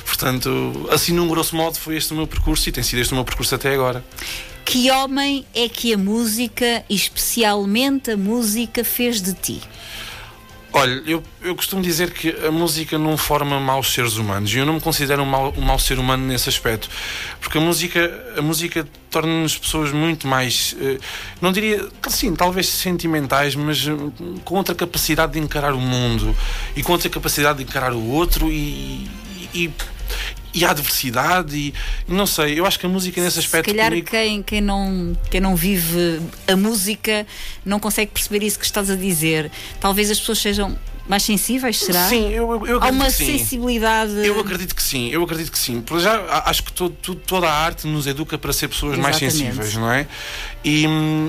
Portanto, assim, num grosso modo, foi este o meu percurso e tem sido este o meu percurso até agora. Que homem é que a música, especialmente a música, fez de ti? Olha, eu, eu costumo dizer que a música não forma maus seres humanos e eu não me considero um mau, um mau ser humano nesse aspecto, porque a música, a música torna-nos pessoas muito mais, eh, não diria, sim, talvez sentimentais, mas eh, com outra capacidade de encarar o mundo e com outra capacidade de encarar o outro e, e, e a adversidade e não sei, eu acho que a música nesse aspecto. Se calhar comigo... quem, quem, não, quem não vive a música não consegue perceber isso que estás a dizer. Talvez as pessoas sejam mais sensíveis, será? Sim, eu, eu Há uma sensibilidade. Eu acredito que sim, eu acredito que sim. Por já acho que todo, toda a arte nos educa para ser pessoas Exatamente. mais sensíveis, não é? E,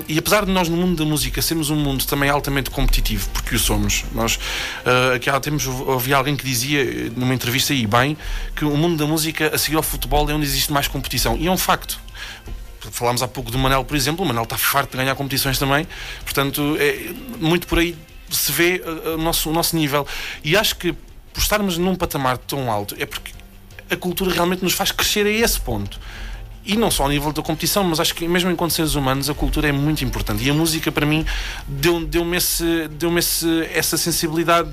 e, apesar de nós no mundo da música sermos um mundo também altamente competitivo, porque o somos, nós uh, aqui há tempos ouvi alguém que dizia numa entrevista aí bem que o mundo da música a seguir ao futebol é onde existe mais competição. E é um facto falámos há pouco do Manel, por exemplo, o Manel está farto de ganhar competições também, portanto, é muito por aí se vê uh, uh, o nosso, o nosso nível. E acho que por estarmos num patamar tão alto é porque a cultura realmente nos faz crescer a esse ponto. E não só ao nível da competição, mas acho que mesmo enquanto seres humanos a cultura é muito importante. E a música para mim deu-me deu deu essa sensibilidade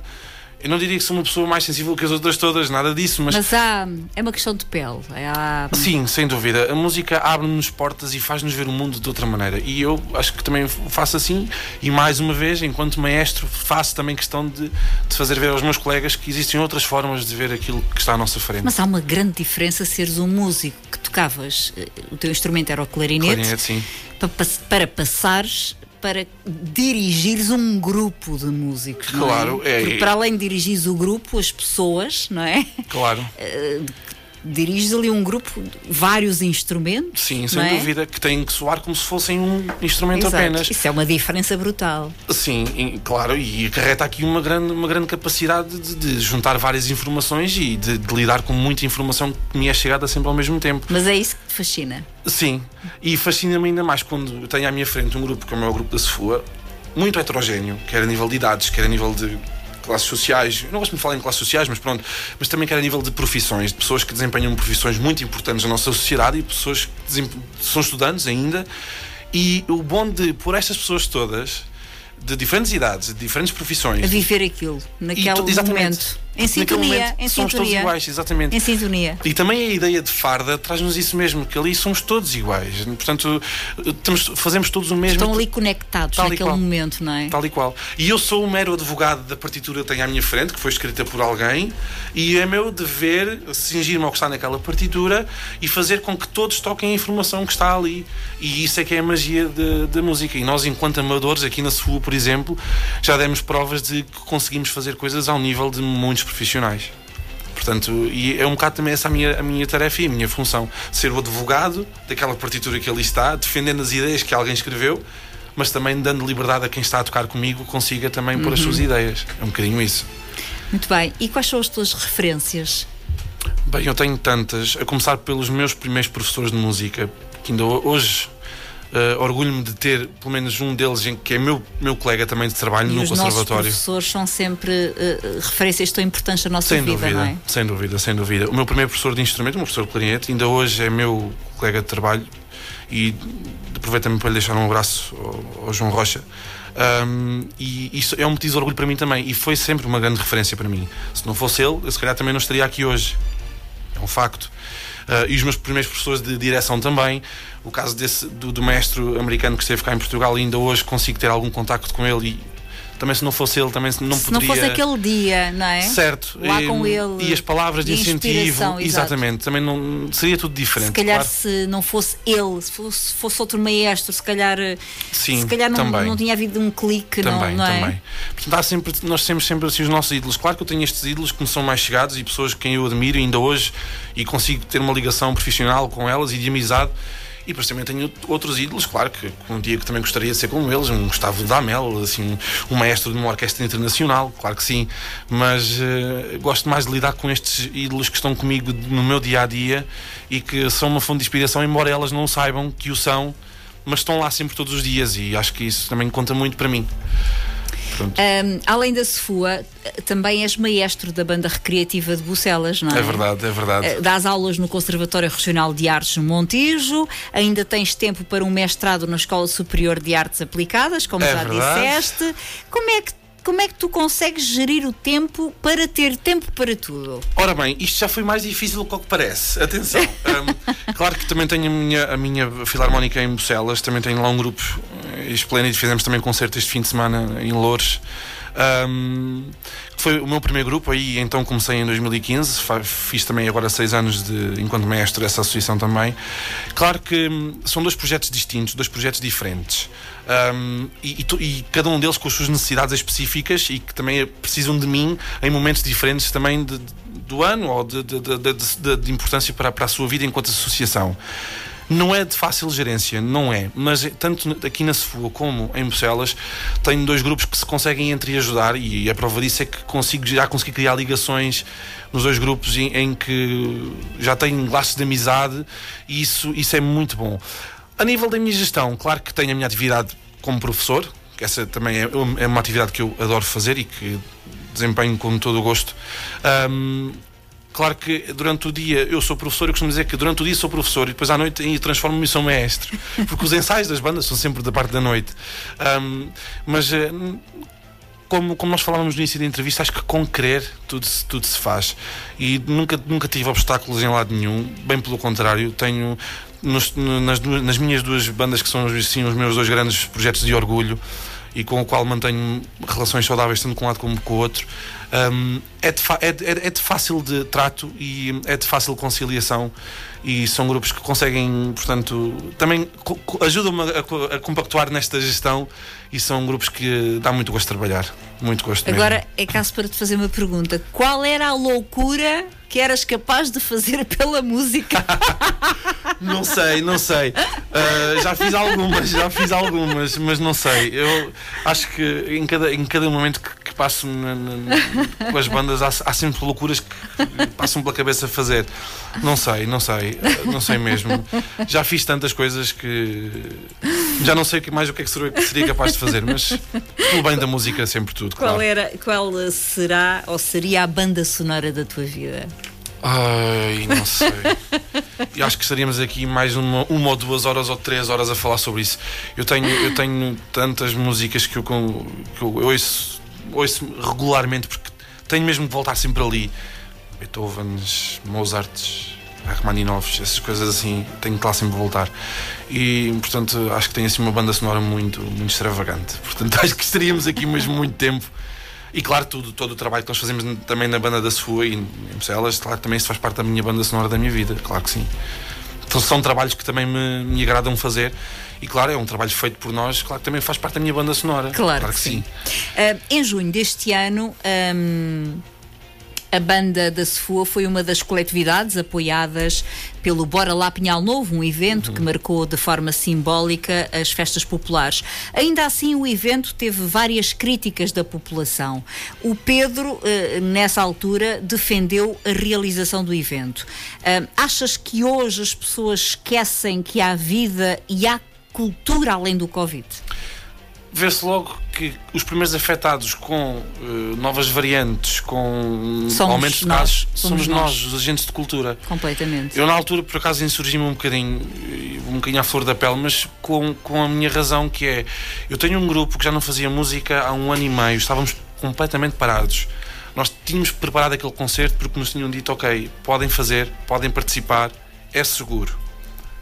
Eu não diria que sou uma pessoa mais sensível que as outras todas, nada disso, mas. Mas há, é uma questão de pele. É, há... Sim, sem dúvida. A música abre-nos portas e faz-nos ver o mundo de outra maneira. E eu acho que também faço assim. E mais uma vez, enquanto maestro, faço também questão de, de fazer ver aos meus colegas que existem outras formas de ver aquilo que está à nossa frente. Mas há uma grande diferença seres um músico que tocavas, eh, o teu instrumento era o clarinete, Clarinete, sim. para, para passares para dirigires um grupo de músicos. não Claro, é- Porque para além de dirigires o grupo, as pessoas, não é? Claro. Diriges ali um grupo, vários instrumentos. Sim, sem é? dúvida, que têm que soar como se fossem um instrumento Exato. apenas. Isso é uma diferença brutal. Sim, e, claro, e acarreta aqui uma grande, uma grande capacidade de, de juntar várias informações e de, de lidar com muita informação que me é chegada sempre ao mesmo tempo. Mas é isso que te fascina. Sim, e fascina-me ainda mais quando tenho à minha frente um grupo como é o grupo da Sefua, muito heterogéneo, quer a nível de idades, quer a nível de classes sociais. Eu não gosto de falar em classes sociais, mas pronto, mas também quer a nível de profissões, de pessoas que desempenham profissões muito importantes na nossa sociedade e pessoas que são estudantes ainda. E o bom de, por estas pessoas todas, de diferentes idades, de diferentes profissões, A viver aquilo, naquele momento. Em sintonia. momento em somos sintonia. todos iguais, exatamente. Em sintonia. E também a ideia de farda traz-nos isso mesmo, que ali somos todos iguais. Portanto, fazemos todos o mesmo. Estão ali conectados Tal naquele momento, não é? Tal e qual. E eu sou o mero advogado da partitura que tenho à minha frente, que foi escrita por alguém, e é meu dever cingir-me ao que está naquela partitura e fazer com que todos toquem a informação que está ali. E isso é que é a magia da música. E nós, enquanto amadores, aqui na SUA, por exemplo, já demos provas de que conseguimos fazer coisas ao nível de muitos profissionais. Portanto, e é um bocado também essa a minha, a minha tarefa e a minha função. Ser o advogado daquela partitura que ali está, defendendo as ideias que alguém escreveu, mas também dando liberdade a quem está a tocar comigo consiga também pôr as suas ideias. É um bocadinho isso. Muito bem. E quais são as tuas referências? Bem, eu tenho tantas, a começar pelos meus primeiros professores de música, que ainda ho- hoje eh, orgulho-me de ter pelo menos um deles, em- que é meu, meu colega também de trabalho E no os conservatório. professores são sempre eh, referências tão importantes na nossa Sem vida, dúvida, não é? sem dúvida, sem dúvida. O meu primeiro professor de instrumento, o meu professor de clarinete, ainda hoje é meu colega de trabalho e aproveito também para lhe deixar um abraço ao, ao João Rocha. Um, e isso é um motivo de orgulho para mim também e foi sempre uma grande referência para mim. Se não fosse ele, eu se calhar também não estaria aqui hoje. É um facto. Uh, e os meus primeiros professores de direção também. O caso desse, do, do mestre americano que esteve cá em Portugal, ainda hoje consigo ter algum contacto com ele e também se não fosse ele, também não Se não poderia. fosse aquele dia, não é? Certo. Lá e, com ele. E as palavras de incentivo. Exatamente. Também não seria tudo diferente. Se calhar claro. se não fosse ele, se fosse, fosse outro maestro, se calhar, eh, Sim, se calhar não, não tinha havido um clique, Também, não, não é? também. Portanto, sempre, nós temos sempre assim os nossos ídolos. Claro que eu tenho estes ídolos que me são mais chegados e pessoas que eu admiro ainda hoje e consigo ter uma ligação profissional com elas e de amizade. E depois também tenho outros ídolos, claro, que um dia que também gostaria de ser como eles, um Gustavo Damel, assim, um maestro de uma orquestra internacional, claro que sim. Mas eh, gosto mais de lidar com estes ídolos que estão comigo no meu dia a dia e que são uma fonte de inspiração, embora elas não saibam que o são, mas estão lá sempre todos os dias e acho que isso também conta muito para mim. Ahm, além da Sefua, também és maestro da banda recreativa de Bucelas, não é? É verdade, é verdade. Eh, Dás aulas no Conservatório Regional de Artes no Montijo, ainda tens tempo para um mestrado na Escola Superior de Artes Aplicadas, como É já verdade. disseste. Como é que como é que tu consegues gerir o tempo para ter tempo para tudo? Ora bem, isto já foi mais difícil do que o que parece. Atenção. Hum, claro que também tenho a minha, a minha filarmónica em Bucelas, também tenho lá um grupo esplêndido, fizemos também concerto este fim de semana em Loures. Hum, que foi o meu primeiro grupo, aí então comecei em 2015, fa- fiz também agora seis anos de, enquanto mestre essa associação também. Claro que hum, são dois projetos distintos, dois projetos diferentes. Hum, e, e e cada um deles com as suas necessidades específicas e que também precisam de mim em momentos diferentes também de- do ano ou de, de- de- importância para, para a sua vida enquanto associação. Não é de fácil gerência, não é. Mas tanto aqui na Sefua como em Bucelas tenho dois grupos que se conseguem entre ajudar e a prova disso é que consigo, já consegui criar ligações nos dois grupos em, em que já tenho laços de amizade e isso, isso é muito bom. A nível da minha gestão, claro que tenho a minha atividade como professor, que essa também é, é uma atividade que eu adoro fazer e que desempenho com todo o gosto. Ahm, Claro que durante o dia eu sou professor, eu costumo dizer que durante o dia sou professor e depois à noite transformo-me em sou mestre, porque os ensaios das bandas são sempre da parte da noite. Ahm, mas eh, como, como nós falávamos no início da entrevista, acho que com querer tudo, se- tudo se faz. E nunca, nunca tive obstáculos em lado nenhum, bem pelo contrário, tenho nos- no- nas, duas- nas minhas duas bandas que são assim, os meus dois grandes projetos de orgulho e com o qual mantenho relações saudáveis tanto com um lado como com o outro. hum, é, de é é de fácil de trato e é de fácil conciliação e são grupos que conseguem, portanto, também ajudam-me a, a compactuar nesta gestão e são grupos que dá muito gosto de trabalhar. Muito gosto mesmo. Agora é caso para te fazer uma pergunta: qual era a loucura que eras capaz de fazer pela música? Não sei, não sei. Uh, já fiz algumas, já fiz algumas, mas não sei. Eu acho que em cada, em cada momento que, que passo na- na- com as bandas há, há sempre loucuras que passam pela cabeça fazer. Não sei, não sei, não sei mesmo. Já fiz tantas coisas que já não sei mais o que é que seria, capaz de fazer, mas pelo bem da música sempre tudo. Qual claro. era, qual será ou seria a banda sonora da tua vida? Ai, não sei. E acho que estaríamos aqui mais uma, uma ou duas horas ou três horas a falar sobre isso. Eu tenho, eu tenho tantas músicas que eu, que eu ouço, ouço regularmente porque tenho mesmo de voltar sempre ali. Beethovens, Mozarts, Rachmaninoffs, essas coisas assim, tenho que lá sempre voltar. E portanto acho que tem assim uma banda sonora muito, muito extravagante. Portanto acho que estaríamos aqui mesmo muito tempo. E claro, tudo, todo o trabalho que nós fazemos também na banda da Sua e em Celas, claro, também isso faz parte da minha banda sonora da minha vida, claro que sim. Então, são trabalhos que também me, me agradam fazer e claro, é um trabalho feito por nós, claro que também faz parte da minha banda sonora. Claro, que sim. Ah, em junho deste ano, ahm, a banda da Sefua foi uma das coletividades apoiadas pelo Bora Lá Pinhal Novo, um evento que marcou de forma simbólica as festas populares. Ainda assim, o evento teve várias críticas da população. O Pedro, eh, nessa altura, defendeu a realização do evento. Ah, achas que hoje as pessoas esquecem que há vida e há cultura além do Covid? Vê-se logo que os primeiros afetados com eh, novas variantes, com Somos aumentos de nós. casos, Somos somos, nós. nós, os agentes de cultura. Completamente. Eu, na altura, por acaso, insurgi-me um bocadinho, eh, um bocadinho à flor da pele, mas com, com a minha razão, que é: eu tenho um grupo que já não fazia música há um ano e meio, estávamos completamente parados. Nós tínhamos preparado aquele concerto porque nos tinham dito: ok, podem fazer, podem participar, é seguro.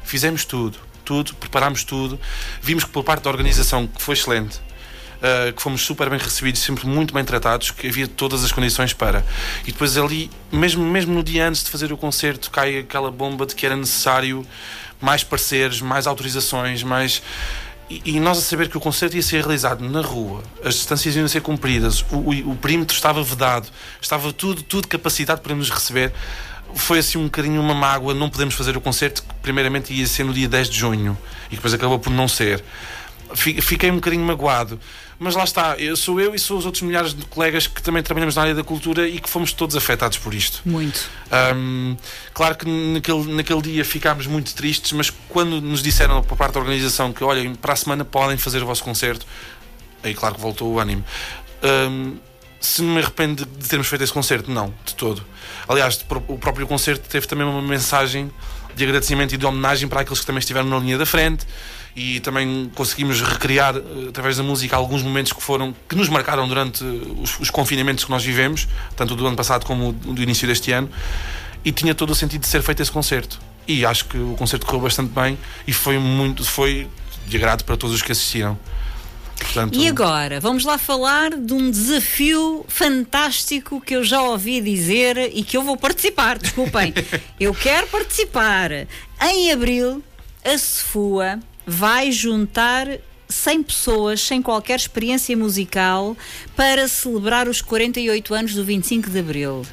Fizemos tudo, tudo, preparámos tudo. Vimos que, por parte da organização, que foi excelente, Uh, que fomos super bem recebidos, sempre muito bem tratados, que havia todas as condições para. E depois ali, mesmo, mesmo no dia antes de fazer o concerto, cai aquela bomba de que era necessário mais parceiros, mais autorizações, mais. E, e nós a saber que o concerto ia ser realizado na rua, as distâncias iam ser cumpridas, o, o, o perímetro estava vedado, estava tudo, tudo capacitado para nos receber. Foi assim um bocadinho uma mágoa, não podemos fazer o concerto que primeiramente ia ser no dia 10 de junho e depois acabou por não ser. Fi- Fiquei um bocadinho magoado, mas lá está, eu sou eu e sou os outros milhares de colegas que também trabalhamos na área da cultura e que fomos todos afetados por isto. Muito. Hum, claro que naquele, naquele dia ficámos muito tristes, mas quando nos disseram por parte da organização que, olhem, para a semana podem fazer o vosso concerto, aí claro que voltou o ânimo. Hum, se me arrependo de- termos feito esse concerto, não, de todo. Aliás, o próprio concerto teve também uma mensagem de agradecimento e de homenagem para aqueles que também estiveram na linha da frente e também conseguimos recriar eh, através da música alguns momentos que foram que nos marcaram durante os, os confinamentos que nós vivemos, tanto do ano passado como do início deste ano, e tinha todo o sentido de ser feito esse concerto. E acho que o concerto correu bastante bem e foi muito foi de agrado para todos os que assistiram. Portanto, E agora, vamos lá falar de um desafio fantástico que eu já ouvi dizer e que eu vou participar. Desculpem, eu quero participar. Em abril, a Sefua vai juntar 100 pessoas sem qualquer experiência musical para celebrar os 48 anos do 25 de abril.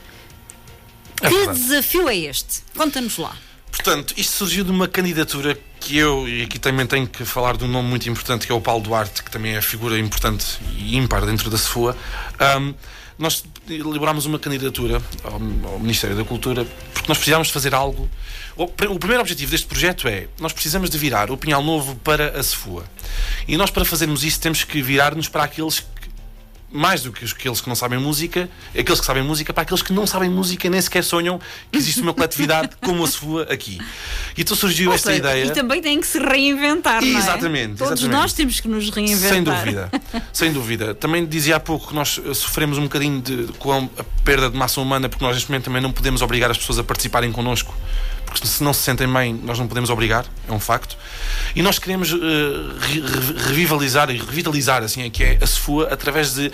É que verdade. desafio é este? Conta-nos lá. Portanto, isto surgiu de uma candidatura que eu, e aqui também tenho que falar de um nome muito importante, que é o Paulo Duarte, que também é figura importante e ímpar dentro da SFUA. Ahm, nós elaborámos uma candidatura ao, ao Ministério da Cultura porque nós precisávamos fazer algo. O, o primeiro objetivo deste projeto é nós precisamos de virar o Pinhal Novo para a SFUA. E nós, para fazermos isso, temos que virar-nos para aqueles que mais do que aqueles que não sabem música, aqueles que sabem música, para aqueles que não sabem música nem sequer sonham que existe uma coletividade como a sua aqui. E então surgiu Ou esta seja, ideia. E também tem que se reinventar, não é? Exatamente, Todos exatamente. nós temos que nos reinventar. Sem dúvida, sem dúvida. Também dizia há pouco que nós eh, sofremos um bocadinho de, com a perda de massa humana, porque nós neste momento também não podemos obrigar as pessoas a participarem connosco, porque se não se sentem bem, nós não podemos obrigar, é um facto. E nós queremos eh, re- re- revitalizar e revitalizar assim, é que é a SFUA através de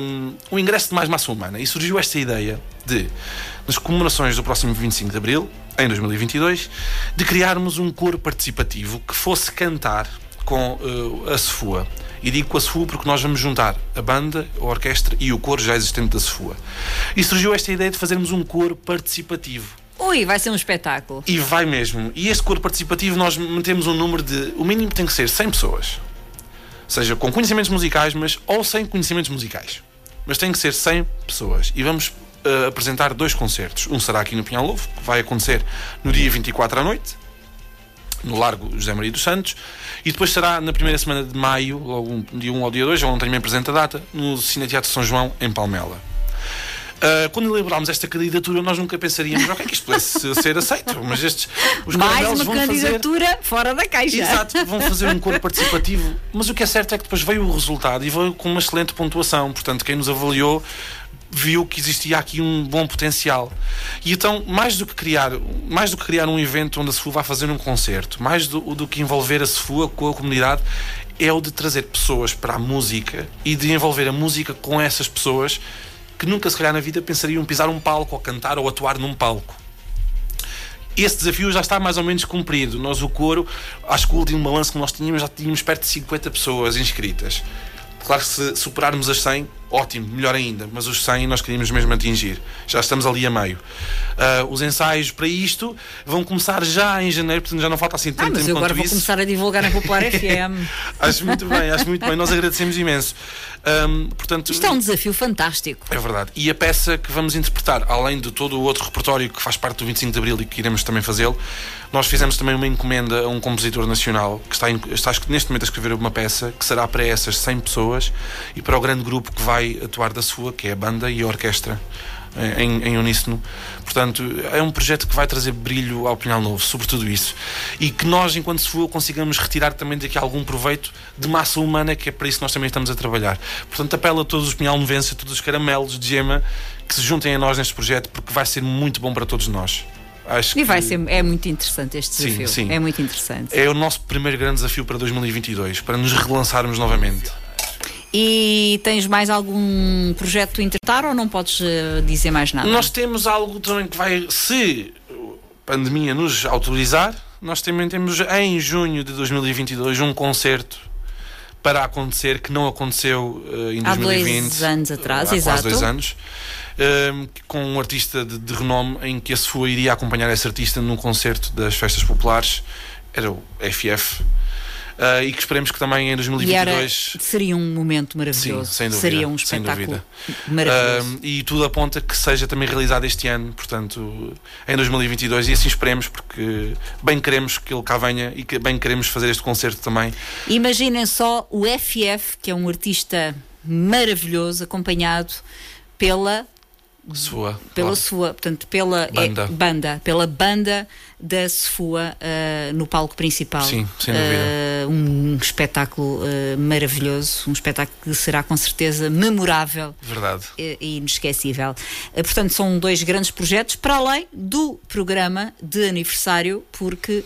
um, o ingresso de mais massa humana. E surgiu esta ideia de, nas comemorações do próximo 25 de Abril, em 2022, de criarmos um coro participativo que fosse cantar com eh, a SFUA. E digo com a SFUA porque nós vamos juntar a banda, a orquestra e o coro já existente da SFUA. E surgiu esta ideia de fazermos um coro participativo. Ui, vai ser um espetáculo. E vai mesmo. E este coro participativo nós metemos um número de. O mínimo tem que ser 100 pessoas. Seja com conhecimentos musicais, mas ou sem conhecimentos musicais. Mas tem que ser 100 pessoas. E vamos eh, apresentar dois concertos. Um será aqui no Pinhal Novo, que vai acontecer no dia 24 à noite, no Largo José Maria dos Santos. E depois será na primeira semana de maio, logo um- dia 1 ao dia 2, eu não tenho bem presente a data, no Cine Teatro São João, em Palmela. Uh, quando elaborámos esta candidatura, nós nunca pensaríamos ok, que isto pudesse ser aceito, mas estes os Mais uma vão fazer- candidatura fora da caixa. Exato, vão fazer um coro participativo. Mas o que é certo é que depois veio o resultado e veio com uma excelente pontuação. Portanto, quem nos avaliou viu que existia aqui um bom potencial. E então, mais do que criar, mais do que criar um evento onde a SFU vai fazer um concerto, mais do, do que envolver a SFU com a comunidade, é o de trazer pessoas para a música e de envolver a música com essas pessoas que nunca, se calhar, na vida pensariam pisar um palco ou cantar ou atuar num palco. Esse desafio já está mais ou menos cumprido. Nós, o coro, acho que o último balanço que nós tínhamos, já tínhamos perto de 50 pessoas inscritas. Claro que se superarmos as 100, ótimo, melhor ainda, mas os 100 nós queríamos mesmo atingir. Já estamos ali a meio. Ah, os ensaios para isto vão começar já em janeiro, portanto já não falta assim Ah, tanto mas tempo eu agora vou isso. começar a divulgar na Popular FM. Acho muito bem, acho muito bem. Nós agradecemos imenso. Ahm, portanto, Isto é um desafio fantástico. é verdade. E a peça que vamos interpretar, além de todo o outro repertório que faz parte do 25 de Abril e que iremos também fazê-lo, nós fizemos também uma encomenda a um compositor nacional que está, em- está neste momento a escrever uma peça que será para essas 100 pessoas e para o grande grupo que vai atuar da sua, que é a banda e a orquestra. eh, Em, em uníssono. Portanto, é um projeto que vai trazer brilho ao Pinhal Novo, sobre tudo isso. E que nós, enquanto se for, consigamos retirar também daqui algum proveito de massa humana, que é para isso que nós também estamos a trabalhar. Portanto, apelo a todos os Pinhal Novenses, a todos os caramelos de gema, que se juntem a nós neste projeto, porque vai ser muito bom para todos nós. Acho E vai que ser, é muito interessante este Sim, desafio. sim. É muito interessante. É o nosso primeiro grande desafio para 2022, para nos relançarmos novamente. E tens mais algum projeto a interpretar ou não podes eh, dizer mais nada? Nós temos algo também que vai, se a pandemia nos autorizar, nós também temos em junho de 2022 um concerto para acontecer que não aconteceu eh, em Há 2020. dois anos atrás, há exato. Quase dois anos. ehm, com um artista de, de renome em que a SFUA iria acompanhar esse artista num concerto das festas populares. Era o FF. Eh, e que esperemos que também em E era, 2022 seria um momento maravilhoso. Sim, sem dúvida, seria um espetáculo maravilhoso. Um, e tudo aponta que seja também realizado este ano, portanto, em 2022, e assim esperemos, porque bem queremos que ele cá venha e que bem queremos fazer este concerto também. Imaginem só o FF, que é um artista maravilhoso, acompanhado pela Sua. pela claro. sua, portanto, pela Banda. é, banda, pela banda da Sefua eh, no palco principal. Sim, sem dúvida. Eh, um espetáculo eh, maravilhoso, um espetáculo que será com certeza memorável Verdade. e e inesquecível. Portanto, são dois grandes projetos, para além do programa de aniversário, porque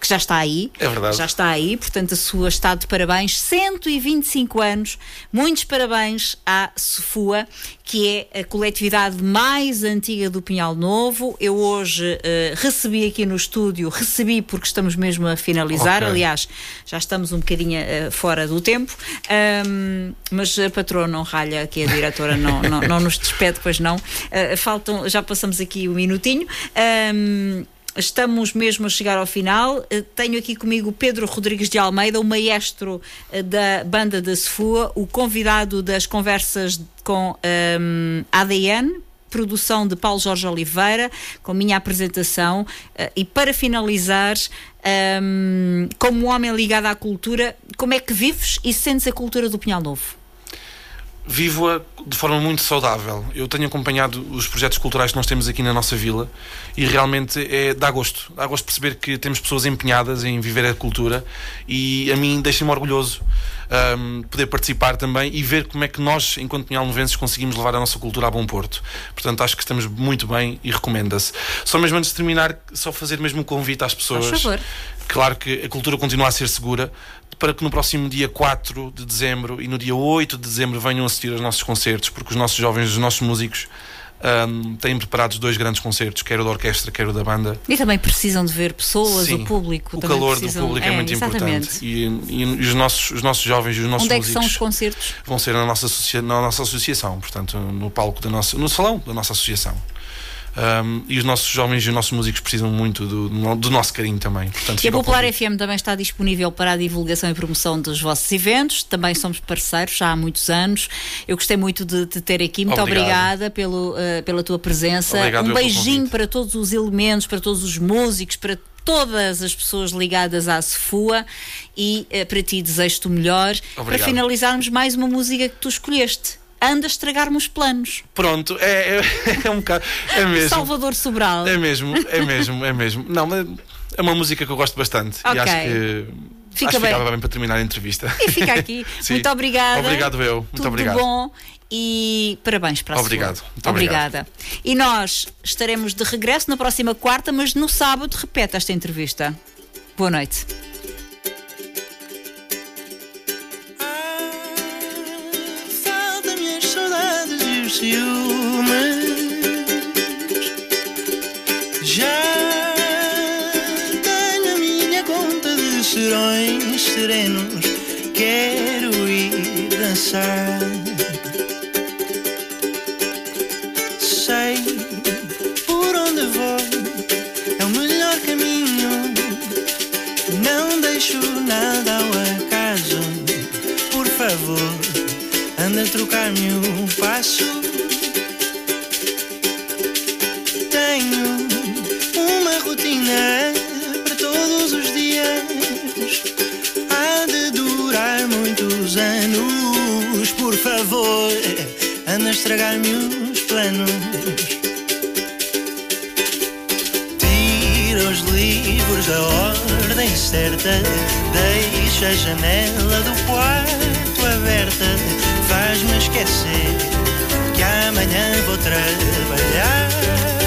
que já está aí. É verdade. Já está aí, portanto, a sua está de parabéns, 125 anos. Muitos parabéns à Sofua, que é a coletividade mais antiga do Pinhal Novo. Eu hoje recebi aqui no estúdio, recebi porque estamos mesmo a finalizar, Ok. aliás, já estamos um bocadinho eh, fora do tempo, Ahm, mas a patroa não ralha, que é a diretora, não, não, não nos despede, pois não. Ah, faltam, já passamos aqui um minutinho. Ahm, Estamos mesmo a chegar ao final. Eh, Tenho aqui comigo Pedro Rodrigues de Almeida, o maestro da banda da Sefua, o convidado das conversas com ahm, ADN, produção de Paulo Jorge Oliveira, com minha apresentação. eh, e para finalizar, ahm, como um homem ligado à cultura, como é que vives e sentes a cultura do Pinhal Novo? Vivo-a de forma muito saudável. Eu tenho acompanhado os projetos culturais que nós temos aqui na nossa vila e realmente é, dá gosto. Dá gosto perceber que temos pessoas empenhadas em viver a cultura e a mim deixa-me orgulhoso um, poder participar também e ver como é que nós, enquanto Pinhal Novenses, conseguimos levar a nossa cultura a bom porto. Portanto, acho que estamos muito bem e recomenda-se. Só mesmo antes de terminar, só fazer mesmo um convite às pessoas. Por favor. Claro que a cultura continua a ser segura, para que no próximo dia 4 de dezembro e no dia 8 de dezembro venham assistir aos nossos concertos, porque os nossos jovens, os nossos músicos um, têm preparados dois grandes concertos, quer o da orquestra, quer o da banda. E também precisam de ver pessoas, Sim, o público. O calor precisam... do público é, muito exatamente. importante. E, e os, nossos, os nossos jovens e os nossos Onde é que são os músicos concertos? vão ser na nossa, na nossa associação, portanto, no palco da nossa, no salão da nossa associação. Um, e os nossos jovens e os nossos músicos precisam muito do, do nosso carinho também. Portanto, E a Popular. FM também está disponível para a divulgação e promoção dos vossos eventos. Também somos parceiros já há muitos anos. Eu gostei muito de te ter aqui. Muito Obrigado. obrigada pelo, eh, pela tua presença. Obrigado um beijinho para todos os elementos, para todos os músicos, para todas as pessoas ligadas à Sefua e eh, para ti desejo-te o melhor. Para Obrigado. finalizarmos mais uma música que tu escolheste. Anda a estragar-me os planos. Pronto, é, é, é um bocado. É mesmo. Salvador Sobral. É mesmo, é mesmo, é mesmo. Não, é uma música que eu gosto bastante. Ok. E acho que. Fica acho bem. ficava bem para terminar a entrevista. E fica aqui. Muito obrigada. Obrigado eu. Muito Tudo obrigado. bom e parabéns para a Obrigado. sua. Muito obrigado. Obrigada. E nós estaremos de regresso na próxima quarta, mas no sábado repete esta entrevista. Boa noite. Ciúmes. Já tenho a minha conta de serões serenos. Quero ir dançar. Sei por onde vou, é o melhor caminho. Não deixo nada anda a trocar-me o passo. Tenho uma rotina para todos os dias. Há de durar muitos anos. Por favor, anda a estragar-me os planos. Tira os livros da ordem certa. Deixa a janela do quarto aberta. faz-me esquecer que amanhã vou trabalhar.